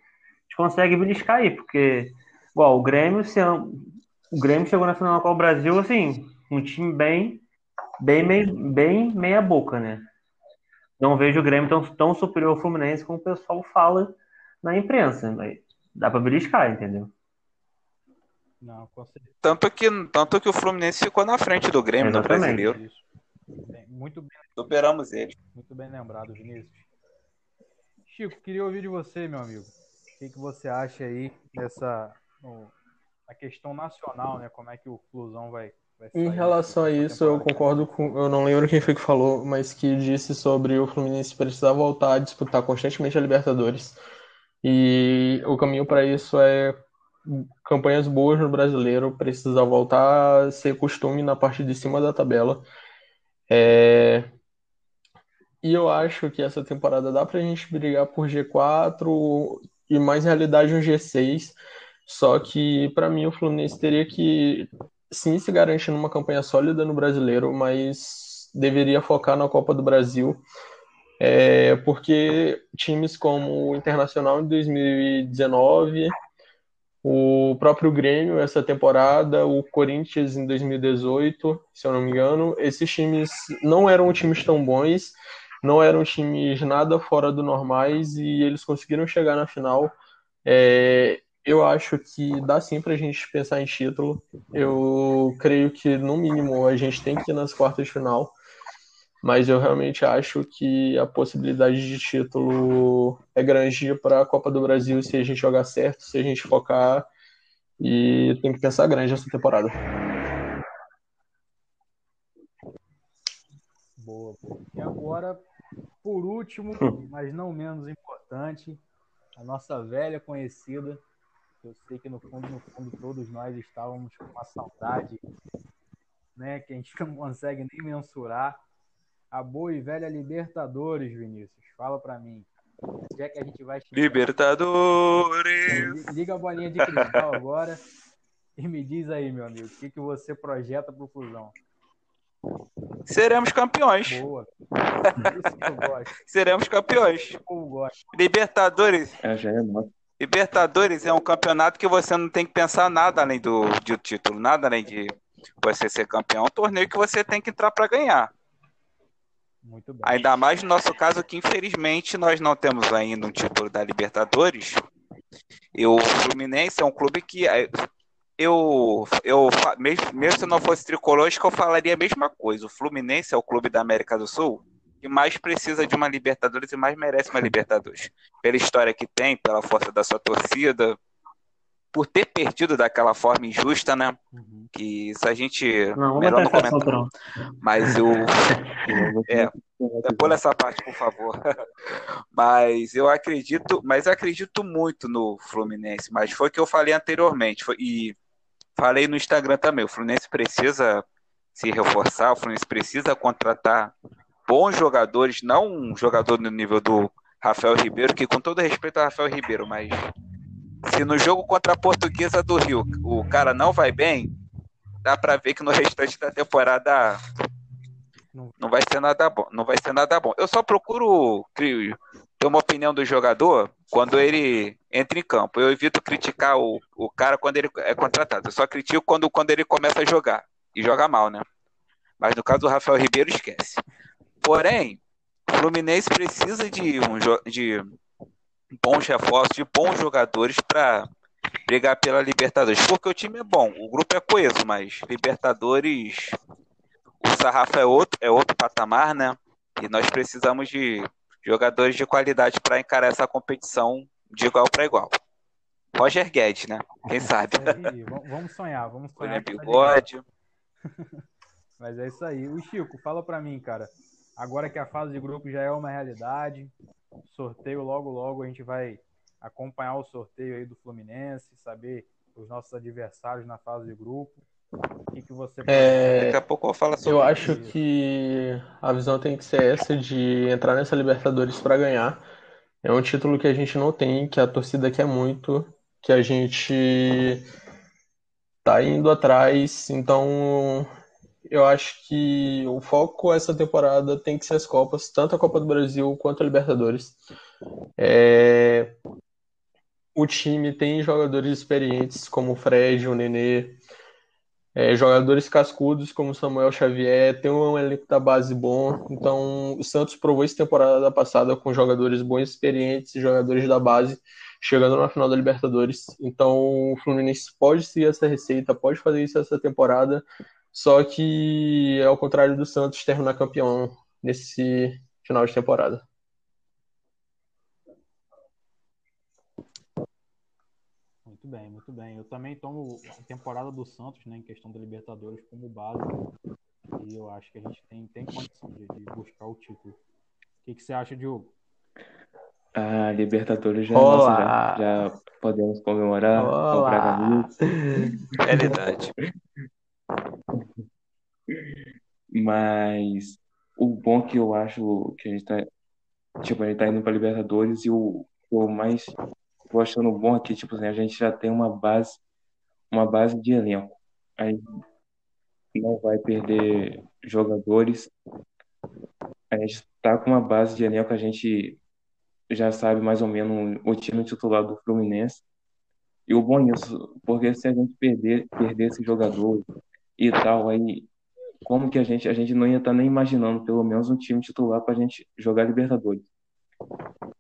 gente consegue beliscar aí, porque, igual, o Grêmio, se, o Grêmio chegou na final da Copa do Brasil, assim, um time bem, bem, bem, bem meia boca, né? Não vejo o Grêmio tão, tão superior ao Fluminense como o pessoal fala na imprensa, mas dá pra beliscar, entendeu? Não, com certeza. Tanto que, tanto que o Fluminense ficou na frente do Grêmio no Exatamente. brasileiro. Isso. Bem, muito, bem, Superamos ele. muito bem lembrado, Vinícius. Chico, queria ouvir de você, meu amigo. O que, que você acha aí dessa. no- a questão nacional, né? Como é que o Flusão vai. vai Em relação a isso, eu concordo com. Eu não lembro quem foi que falou, mas que disse sobre o Fluminense precisar voltar a disputar constantemente a Libertadores. E o caminho para isso é campanhas boas no brasileiro, precisa voltar a ser costume na parte de cima da tabela. É, E eu acho que essa temporada dá pra gente brigar por G4 e mais realidade um G6. Só que pra mim o Fluminense teria que sim se garante numa campanha sólida no brasileiro, mas deveria focar na Copa do Brasil. É, porque times como o Internacional em 2019, o próprio Grêmio essa temporada, o Corinthians em 2018, se eu não me engano, esses times não eram times tão bons, não eram times nada fora do normais e eles conseguiram chegar na final. É, eu acho que dá sim para a gente pensar em título. Eu creio que, no mínimo, a gente tem que ir nas quartas de final. Mas eu realmente acho que a possibilidade de título é grande para a Copa do Brasil se a gente jogar certo, se a gente focar. E tem que pensar grande essa temporada. Boa. E agora, por último, mas não menos importante, a nossa velha conhecida eu sei que no fundo, no fundo, todos nós estávamos com uma saudade, né? Que a gente *laughs* não consegue nem mensurar. A boa e velha Libertadores, Vinícius. Fala para mim. Onde é que a gente vai chegar? Libertadores! Liga a bolinha de cristal agora e me diz aí, meu amigo, o que, que você projeta pro Fusão? Seremos campeões. Boa. Isso que eu gosto. *laughs* Seremos campeões. Eu gosto. Libertadores. É, já é. Libertadores é um campeonato que você não tem que pensar nada além do, do título, nada além de você ser campeão. É um torneio que você tem que entrar para ganhar. Muito bem. Ainda mais no nosso caso, que infelizmente nós não temos ainda um título da Libertadores. E o Fluminense é um clube que eh, eu, eu mesmo, mesmo se não fosse tricolor, acho que eu falaria a mesma coisa. O Fluminense é o clube da América do Sul que mais precisa de uma Libertadores e mais merece uma Libertadores. *laughs* Pela história que tem, pela força da sua torcida, por ter perdido daquela forma injusta, né? Uhum. Que isso a gente. Não, melhor não comentar. Mas *laughs* eu. É, É, Pula essa parte, por favor. *laughs* Mas eu acredito, mas eu acredito muito no Fluminense. Mas foi o que eu falei anteriormente. foi- e falei no Instagram também. O Fluminense precisa se reforçar, o Fluminense precisa contratar bons jogadores, não um jogador no nível do Rafael Ribeiro, que com todo respeito ao Rafael Ribeiro, mas se no jogo contra a Portuguesa do Rio o cara não vai bem, dá pra ver que no restante da temporada Não. vai ser nada bom. Não vai ser nada bom. Eu só procuro ter uma opinião do jogador quando ele entra em campo. Eu evito criticar o, o cara quando ele é contratado. Eu só critico quando, quando ele começa a jogar. E joga mal, né? Mas no caso do Rafael Ribeiro, esquece. Porém, o Fluminense precisa de, um, de bons reforços, de bons jogadores para brigar pela Libertadores. Porque o time é bom, o grupo é coeso, mas Libertadores, o sarrafo é outro, é outro patamar, né? E nós precisamos de jogadores de qualidade para encarar essa competição de igual para igual. Roger Guedes, né? Quem *laughs* sabe? Aí, vamos- sonhar, vamos sonhar. William Bigode. *laughs* Mas é isso aí. O Chico, fala pra mim, cara. Agora que a fase de grupo já é uma realidade, sorteio logo logo a gente vai acompanhar o sorteio aí do Fluminense, saber os nossos adversários na fase de grupo. O que, que você É, Daqui a pouco eu falo sobre Eu acho que a visão tem que ser essa de entrar nessa Libertadores para ganhar. É um título que a gente não tem, que a torcida quer muito, que a gente tá indo atrás. Então, eu acho que o foco essa temporada tem que ser as Copas, tanto a Copa do Brasil quanto a Libertadores. É, O time tem jogadores experientes como o Fred, o Nenê, é, jogadores cascudos como Samuel Xavier, tem um elenco da base bom. Então, o Santos provou essa temporada passada com jogadores bons, experientes, jogadores da base, chegando na final da Libertadores. Então, o Fluminense pode seguir essa receita, pode fazer isso essa temporada, só que, ao contrário do Santos, terminar campeão nesse final de temporada. Muito bem, muito bem. Eu também tomo a temporada do Santos, né, em questão da Libertadores, como base. E eu acho que a gente tem, tem condição de, de buscar o título. O que, que você acha, Diogo? A Libertadores já é nossa, já, já podemos comemorar, comprar Olá! realidade. Mas o bom que eu acho que a gente tá, tipo, a gente tá indo pra Libertadores e o, o mais tô achando bom aqui, tipo assim, a gente já tem uma base, uma base de elenco. Aí não vai perder jogadores. A gente está com uma base de elenco, a gente já sabe mais ou menos o time titular do Fluminense. E o bom nisso, porque se a gente perder, perder esse jogador e tal, aí como que a gente, a gente não ia estar tá nem imaginando pelo menos um time titular para a gente jogar Libertadores.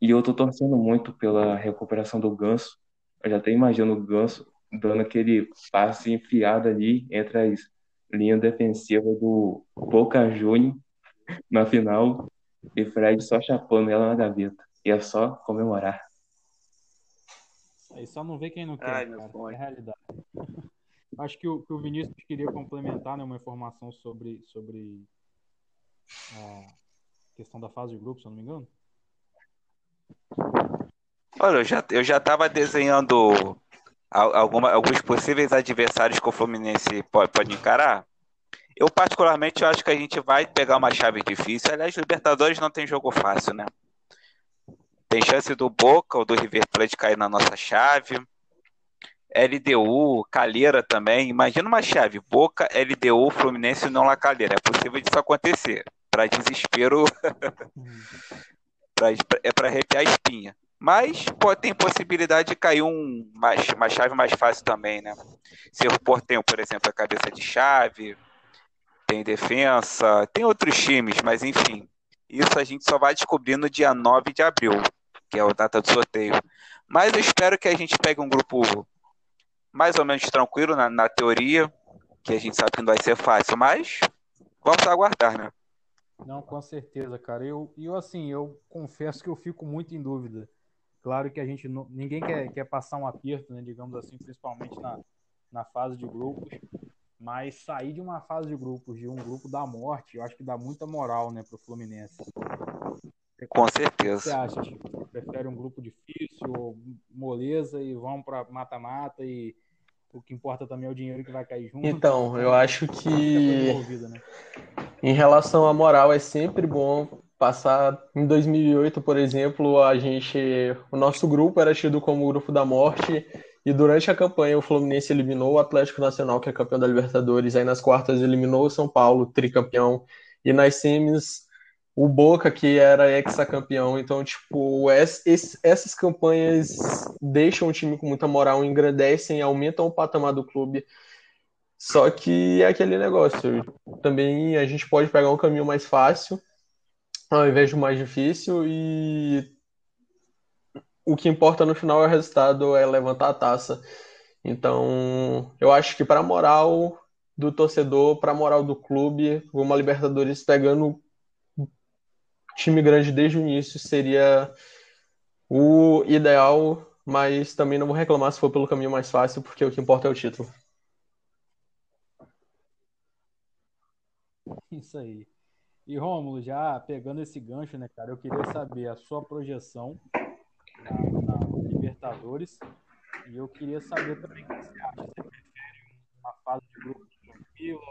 E eu tô torcendo muito pela recuperação do Ganso. Eu já até imagino o Ganso dando aquele passe enfiado ali entre as linhas defensivas do Boca Juniors na final e Fred só chapando ela na gaveta. E é só comemorar. Aí só não vê quem não quer, Ai, cara. É a realidade. *laughs* Acho que o, que o Vinícius queria complementar né, uma informação sobre, sobre a questão da fase de grupo, se eu não me engano. Olha, eu já, eu já tava desenhando alguma, alguns possíveis adversários que o Fluminense pode, pode encarar. Eu, particularmente, eu acho que a gente vai pegar uma chave difícil. Aliás, Libertadores não tem jogo fácil, né? Tem chance do Boca ou do River Plate cair na nossa chave. LDU, Calheira também. Imagina uma chave: Boca, LDU, Fluminense não La Calheira. É possível disso acontecer. Para desespero, *laughs* pra, é para arrepiar a espinha. Mas pô, tem possibilidade de cair um, uma, uma chave mais fácil também, né? Cerro Portenho, por exemplo, a cabeça de chave, tem defensa, tem outros times, mas enfim. Isso a gente só vai descobrir no dia 9 de abril, que é a data do sorteio. Mas eu espero que a gente pegue um grupo mais ou menos tranquilo na, na teoria, que a gente sabe que não vai ser fácil, mas vamos aguardar, né? Não, com certeza, cara. Eu, eu assim, eu confesso que eu fico muito em dúvida Claro que a gente não, ninguém quer, quer passar um aperto, né, digamos assim, principalmente na, na fase de grupos, mas sair de uma fase de grupos, de um grupo da morte, eu acho que dá muita moral, né, pro Fluminense. Com certeza. O que você acha, Chico? Prefere um grupo difícil, moleza e vão para mata-mata e o que importa também é o dinheiro que vai cair junto. Então, eu acho que né? em relação à moral é sempre bom passar em 2008, por exemplo, a gente, o nosso grupo era tido como o grupo da morte e durante a campanha o Fluminense eliminou o Atlético Nacional, que é campeão da Libertadores, aí nas quartas eliminou o São Paulo, tricampeão, e nas semis o Boca, que era ex-campeão. Então, tipo, essas campanhas deixam o time com muita moral, engrandecem, aumentam o patamar do clube. Só que é aquele negócio. Também a gente pode pegar um caminho mais fácil ao invés do mais difícil e o que importa no final é o resultado, é levantar a taça. Então, eu acho que para a moral do torcedor, para a moral do clube, uma Libertadores pegando time grande desde o início seria o ideal, mas também não vou reclamar se for pelo caminho mais fácil, porque o que importa é o título. Isso aí. E Rômulo, já pegando esse gancho, né, cara, eu queria saber a sua projeção na, na Libertadores e eu queria saber também o que você acha. Você prefere uma fase de grupo tranquilo?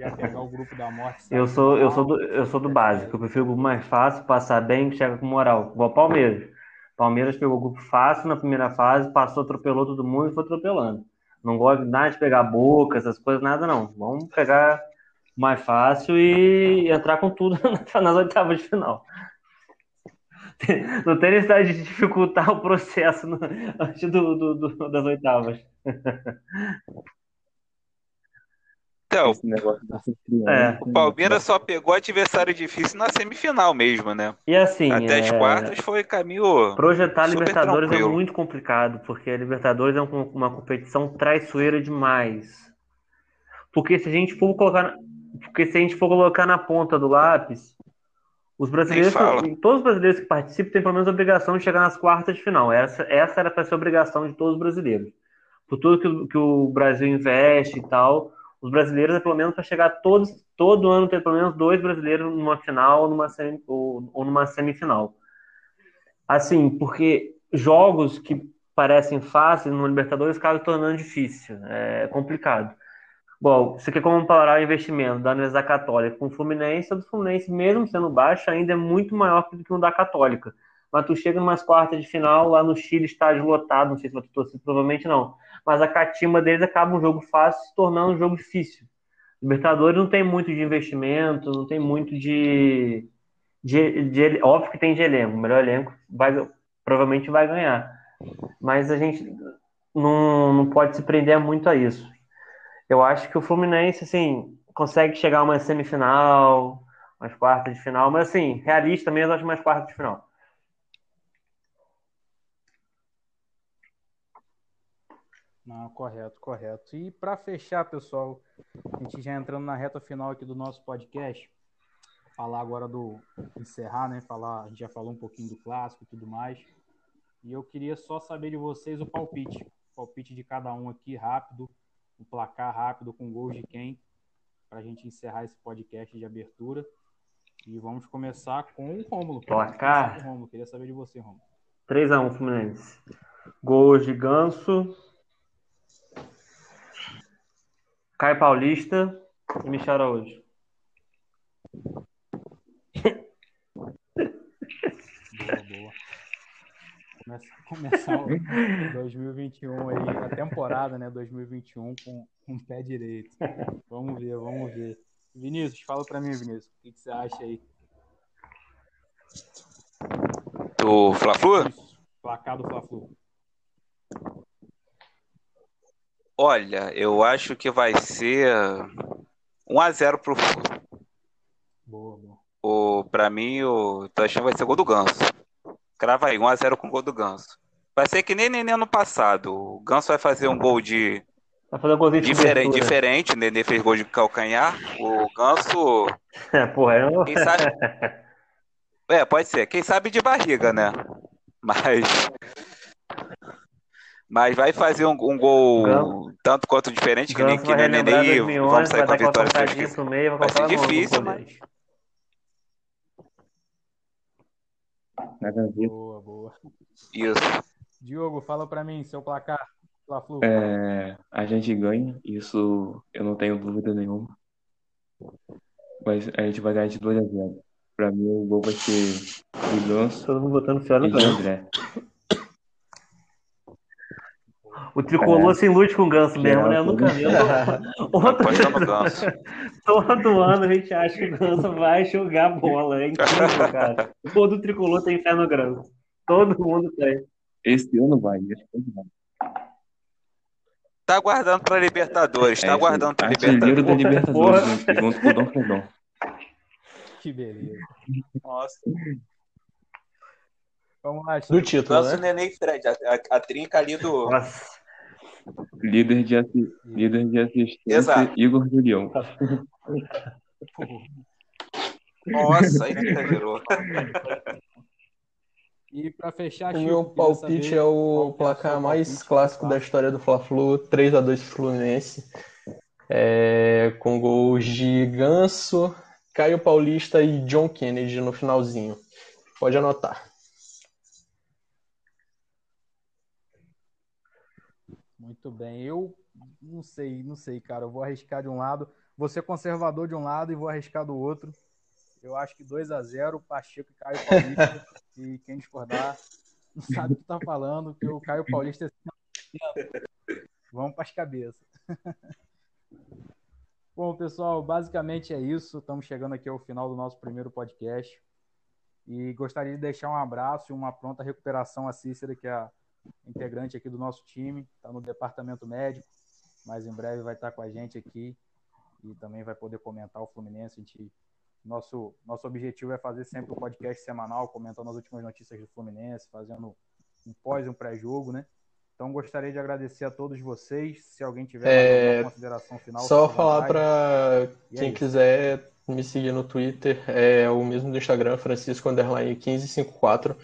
Já pegar o grupo da morte? Eu sou, eu sou do, eu sou do básico. Eu prefiro o grupo mais fácil, passar bem, chega com moral. Igual o Palmeiras. Palmeiras pegou o grupo fácil na primeira fase, passou, atropelou todo mundo e foi atropelando. Não gosto nada de pegar boca, essas coisas, nada não. Vamos pegar mais fácil e entrar com tudo *laughs* nas oitavas de final. Não tem necessidade de dificultar o processo antes do, do, do, das oitavas. *laughs* Então, é. o Palmeiras só pegou adversário difícil na semifinal mesmo, né? E assim, até as é... quartas foi caminho. Projetar a Libertadores é tranquilo. é muito complicado, porque a Libertadores é uma competição traiçoeira demais. Porque se a gente for colocar porque se a gente for colocar na ponta do lápis, os brasileiros, todos os brasileiros que participam têm pelo menos a obrigação de chegar nas quartas de final. Essa, essa era para ser a obrigação de todos os brasileiros. Por tudo que, que o Brasil investe e tal, os brasileiros é pelo menos para chegar todos, todo ano ter pelo menos dois brasileiros numa final numa semi, ou, ou numa semifinal. Assim, porque jogos que parecem fáceis no Libertadores acabam tornando difícil, é complicado. Bom, você quer comparar o investimento da Universidade Católica com o Fluminense, o do Fluminense, mesmo sendo baixo, ainda é muito maior do que o da Católica. Mas tu chega umas quartas de final, lá no Chile, estádio lotado, não sei se vai ter torcido, provavelmente não. Mas a catimba deles acaba um jogo fácil se tornando um jogo difícil. Libertadores não tem muito de investimento, não tem muito de, de, de óbvio que tem de elenco, o melhor elenco vai, provavelmente vai ganhar, mas a gente não, não pode se prender muito a isso. Eu acho que o Fluminense, assim, consegue chegar a uma semifinal, umas quartas de final, mas assim, realista mesmo, acho mais quartas de final. Não, correto, correto. E para fechar, pessoal, a gente já entrando na reta final aqui do nosso podcast, falar agora do encerrar, né? Falar, a gente já falou um pouquinho do clássico e tudo mais. E eu queria só saber de vocês o palpite, o palpite de cada um aqui rápido, um placar rápido com gols de quem, para a gente encerrar esse podcast de abertura. E vamos começar com o Rômulo. Placar. Rômulo, queria saber de você, Rômulo. 3x1 Fluminense. Gols de Ganso, Caio Paulista e Michel Araújo. Boa, boa. Começar, começar o *laughs* 2021 aí, a temporada, né? 2021 com, com o pé direito. Vamos ver, vamos ver. Vinícius, fala pra mim, Vinícius, o que, que você acha aí? Do Fla-Flu? Placar do Fla-Flu. Olha, eu acho que vai ser 1x0 pro Flu. Boa, boa. O, pra mim, o tô achando que vai ser gol do Ganso. Crava aí, 1x0 com gol do Ganso. Vai ser que nem, nem ano passado. O Ganso vai fazer um gol de Vai fazer um golzinho diferente, diferente. O Nenê fez gol de calcanhar. O Ganso, É, porra, eu... quem sabe. *laughs* É, pode ser. Quem sabe de barriga, né? Mas. Mas vai fazer um, um gol Ganso- tanto quanto diferente, que nem, que vai nem o 2011, vamos sair vai com a dar aquela vitória. pro meio, vai Vai ser difícil, ver. Boa, boa. Isso. Diogo, fala pra mim, seu placar, Fla-Flu. É, a gente ganha, isso eu não tenho dúvida nenhuma. Mas a gente vai ganhar de 2 a 0. Pra mim, o gol vai ser de Ganso Todo mundo botando fé no. André. O tricolor se ilude com o *laughs* *laughs* Ganso mesmo, né? Eu nunca vi. Outro- no. Todo ano a gente acha que o Ganso vai jogar bola. É incrível, cara. *laughs* Todo tricolor tem fé no Ganso. Todo mundo tem. Esse ano vai, esse ano vai. Tá aguardando pra Libertadores, tá É, aguardando pra artilheiro da Libertadores. Libertadores, junto, com o Dom Fredon. Que beleza. Nossa. Vamos lá, Do Chico. título, Ganso, né? Nenê e Fred, a, a, a trinca ali do. Nossa. Líder de, assi- líder de assistência, Exato. Igor Julião. Nossa, aí que exagerou. *laughs* E pra fechar, O meu palpite saber é o é o placar seu mais clássico da história do Fla-Flu, 3 a 2 Fluminense, é, com gols de Ganso, Caio Paulista e John Kennedy no finalzinho. Pode anotar. Muito bem. Eu não sei, não sei, cara. Eu vou arriscar de um lado, vou ser conservador de um lado e vou arriscar do outro. Eu acho que 2 a 0 Pacheco e Caio Paulista. *laughs* e quem discordar não sabe o que tá falando, porque o Caio Paulista é Vamos para as cabeças. *laughs* Bom, pessoal, basicamente é isso. Estamos chegando aqui ao final do nosso primeiro podcast. E gostaria de deixar um abraço e uma pronta recuperação a Cícera, que é a integrante aqui do nosso time, está no departamento médico, mas em breve vai estar com a gente aqui e também vai poder comentar o Fluminense. A gente, nosso, nosso objetivo é fazer sempre um podcast semanal, comentando as últimas notícias do Fluminense, fazendo um pós e um pré-jogo, né? Então gostaria de agradecer a todos vocês. Se alguém tiver É, alguma consideração final, Só falar para é quem isso. quiser me seguir no Twitter, é o mesmo do Instagram, Francisco Underline 1554.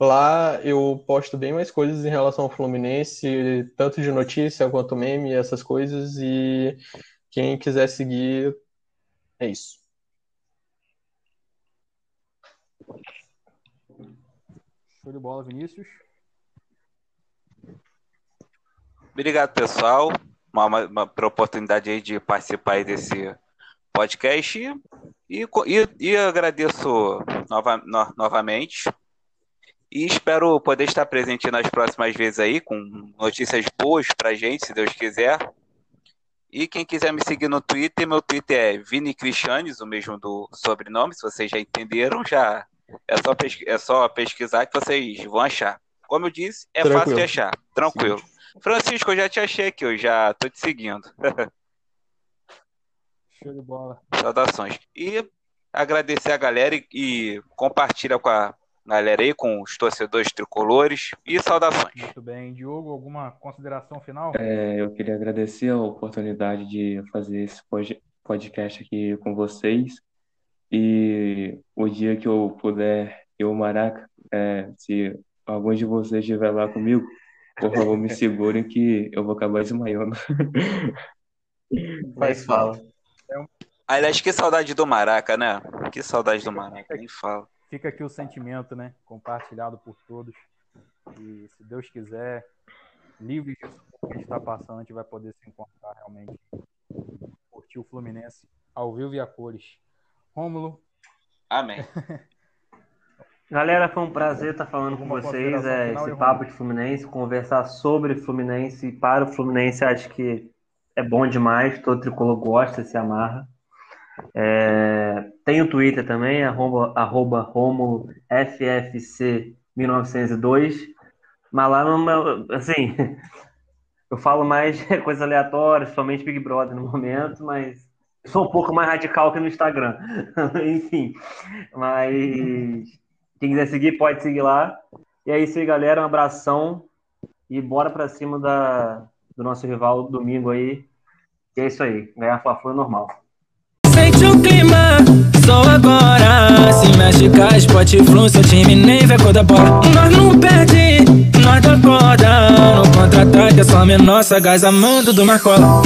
Lá eu posto bem mais coisas em relação ao Fluminense, tanto de notícia quanto meme, essas coisas. E quem quiser seguir, é isso. Show de bola, Vinícius. Obrigado, pessoal, uma, uma, uma- pela oportunidade aí de participar aí desse podcast e, e, e- e agradeço nova, no- novamente e espero poder estar presente nas próximas vezes aí com notícias boas pra gente, se Deus quiser. E quem quiser me seguir no Twitter, meu Twitter é Vini Cristianes, o mesmo do sobrenome, se vocês já entenderam, já é só, é só pesquisar que vocês vão achar. Como eu disse, é Tranquilo. fácil de achar, tranquilo. Sim. Francisco, eu já te achei aqui, eu já tô te seguindo. *laughs* Show de bola. Saudações. E agradecer a galera e, e compartilha com a galera aí, com os torcedores tricolores e saudações. Muito bem. Diogo, alguma consideração final? É, eu queria agradecer a oportunidade de fazer esse podcast aqui com vocês. E o dia que eu puder, eu, Maraca, é, se algum de vocês estiver lá comigo, por favor, me segurem que eu vou acabar desmaiando. Faz fala. Aliás, que saudade do Maraca, né? Que saudade do Maraca, nem fala. Fica aqui o sentimento, né? Compartilhado por todos. E se Deus quiser, livre disso que a gente está passando, a gente vai poder se encontrar realmente. Curtir o Fluminense ao vivo e a cores. Rômulo. Amém. *laughs* Galera, foi um prazer estar falando com Uma vocês. É, esse Rômulo? papo de Fluminense, conversar sobre Fluminense e para o Fluminense, acho que é bom demais. Todo tricolor gosta, se amarra. É, tem o Twitter também, arroba, arroba Romulo FFC 1902. Mas lá, meu, assim, *laughs* eu falo mais *laughs* coisas aleatórias, somente Big Brother no momento, mas sou um pouco mais radical que no Instagram. *laughs* Enfim, mas quem quiser seguir, pode seguir lá. E é isso aí, galera. Um abração e bora pra cima da, do nosso rival domingo aí. E é isso aí. Ganhar Fla-Flu é normal. Sente o clima, só agora. Se mexe com a Spot Flu, seu time nem vê cor da bola. Nós não perde, nós dá corda. No contra-ataque é só nossa gás amando do Marcola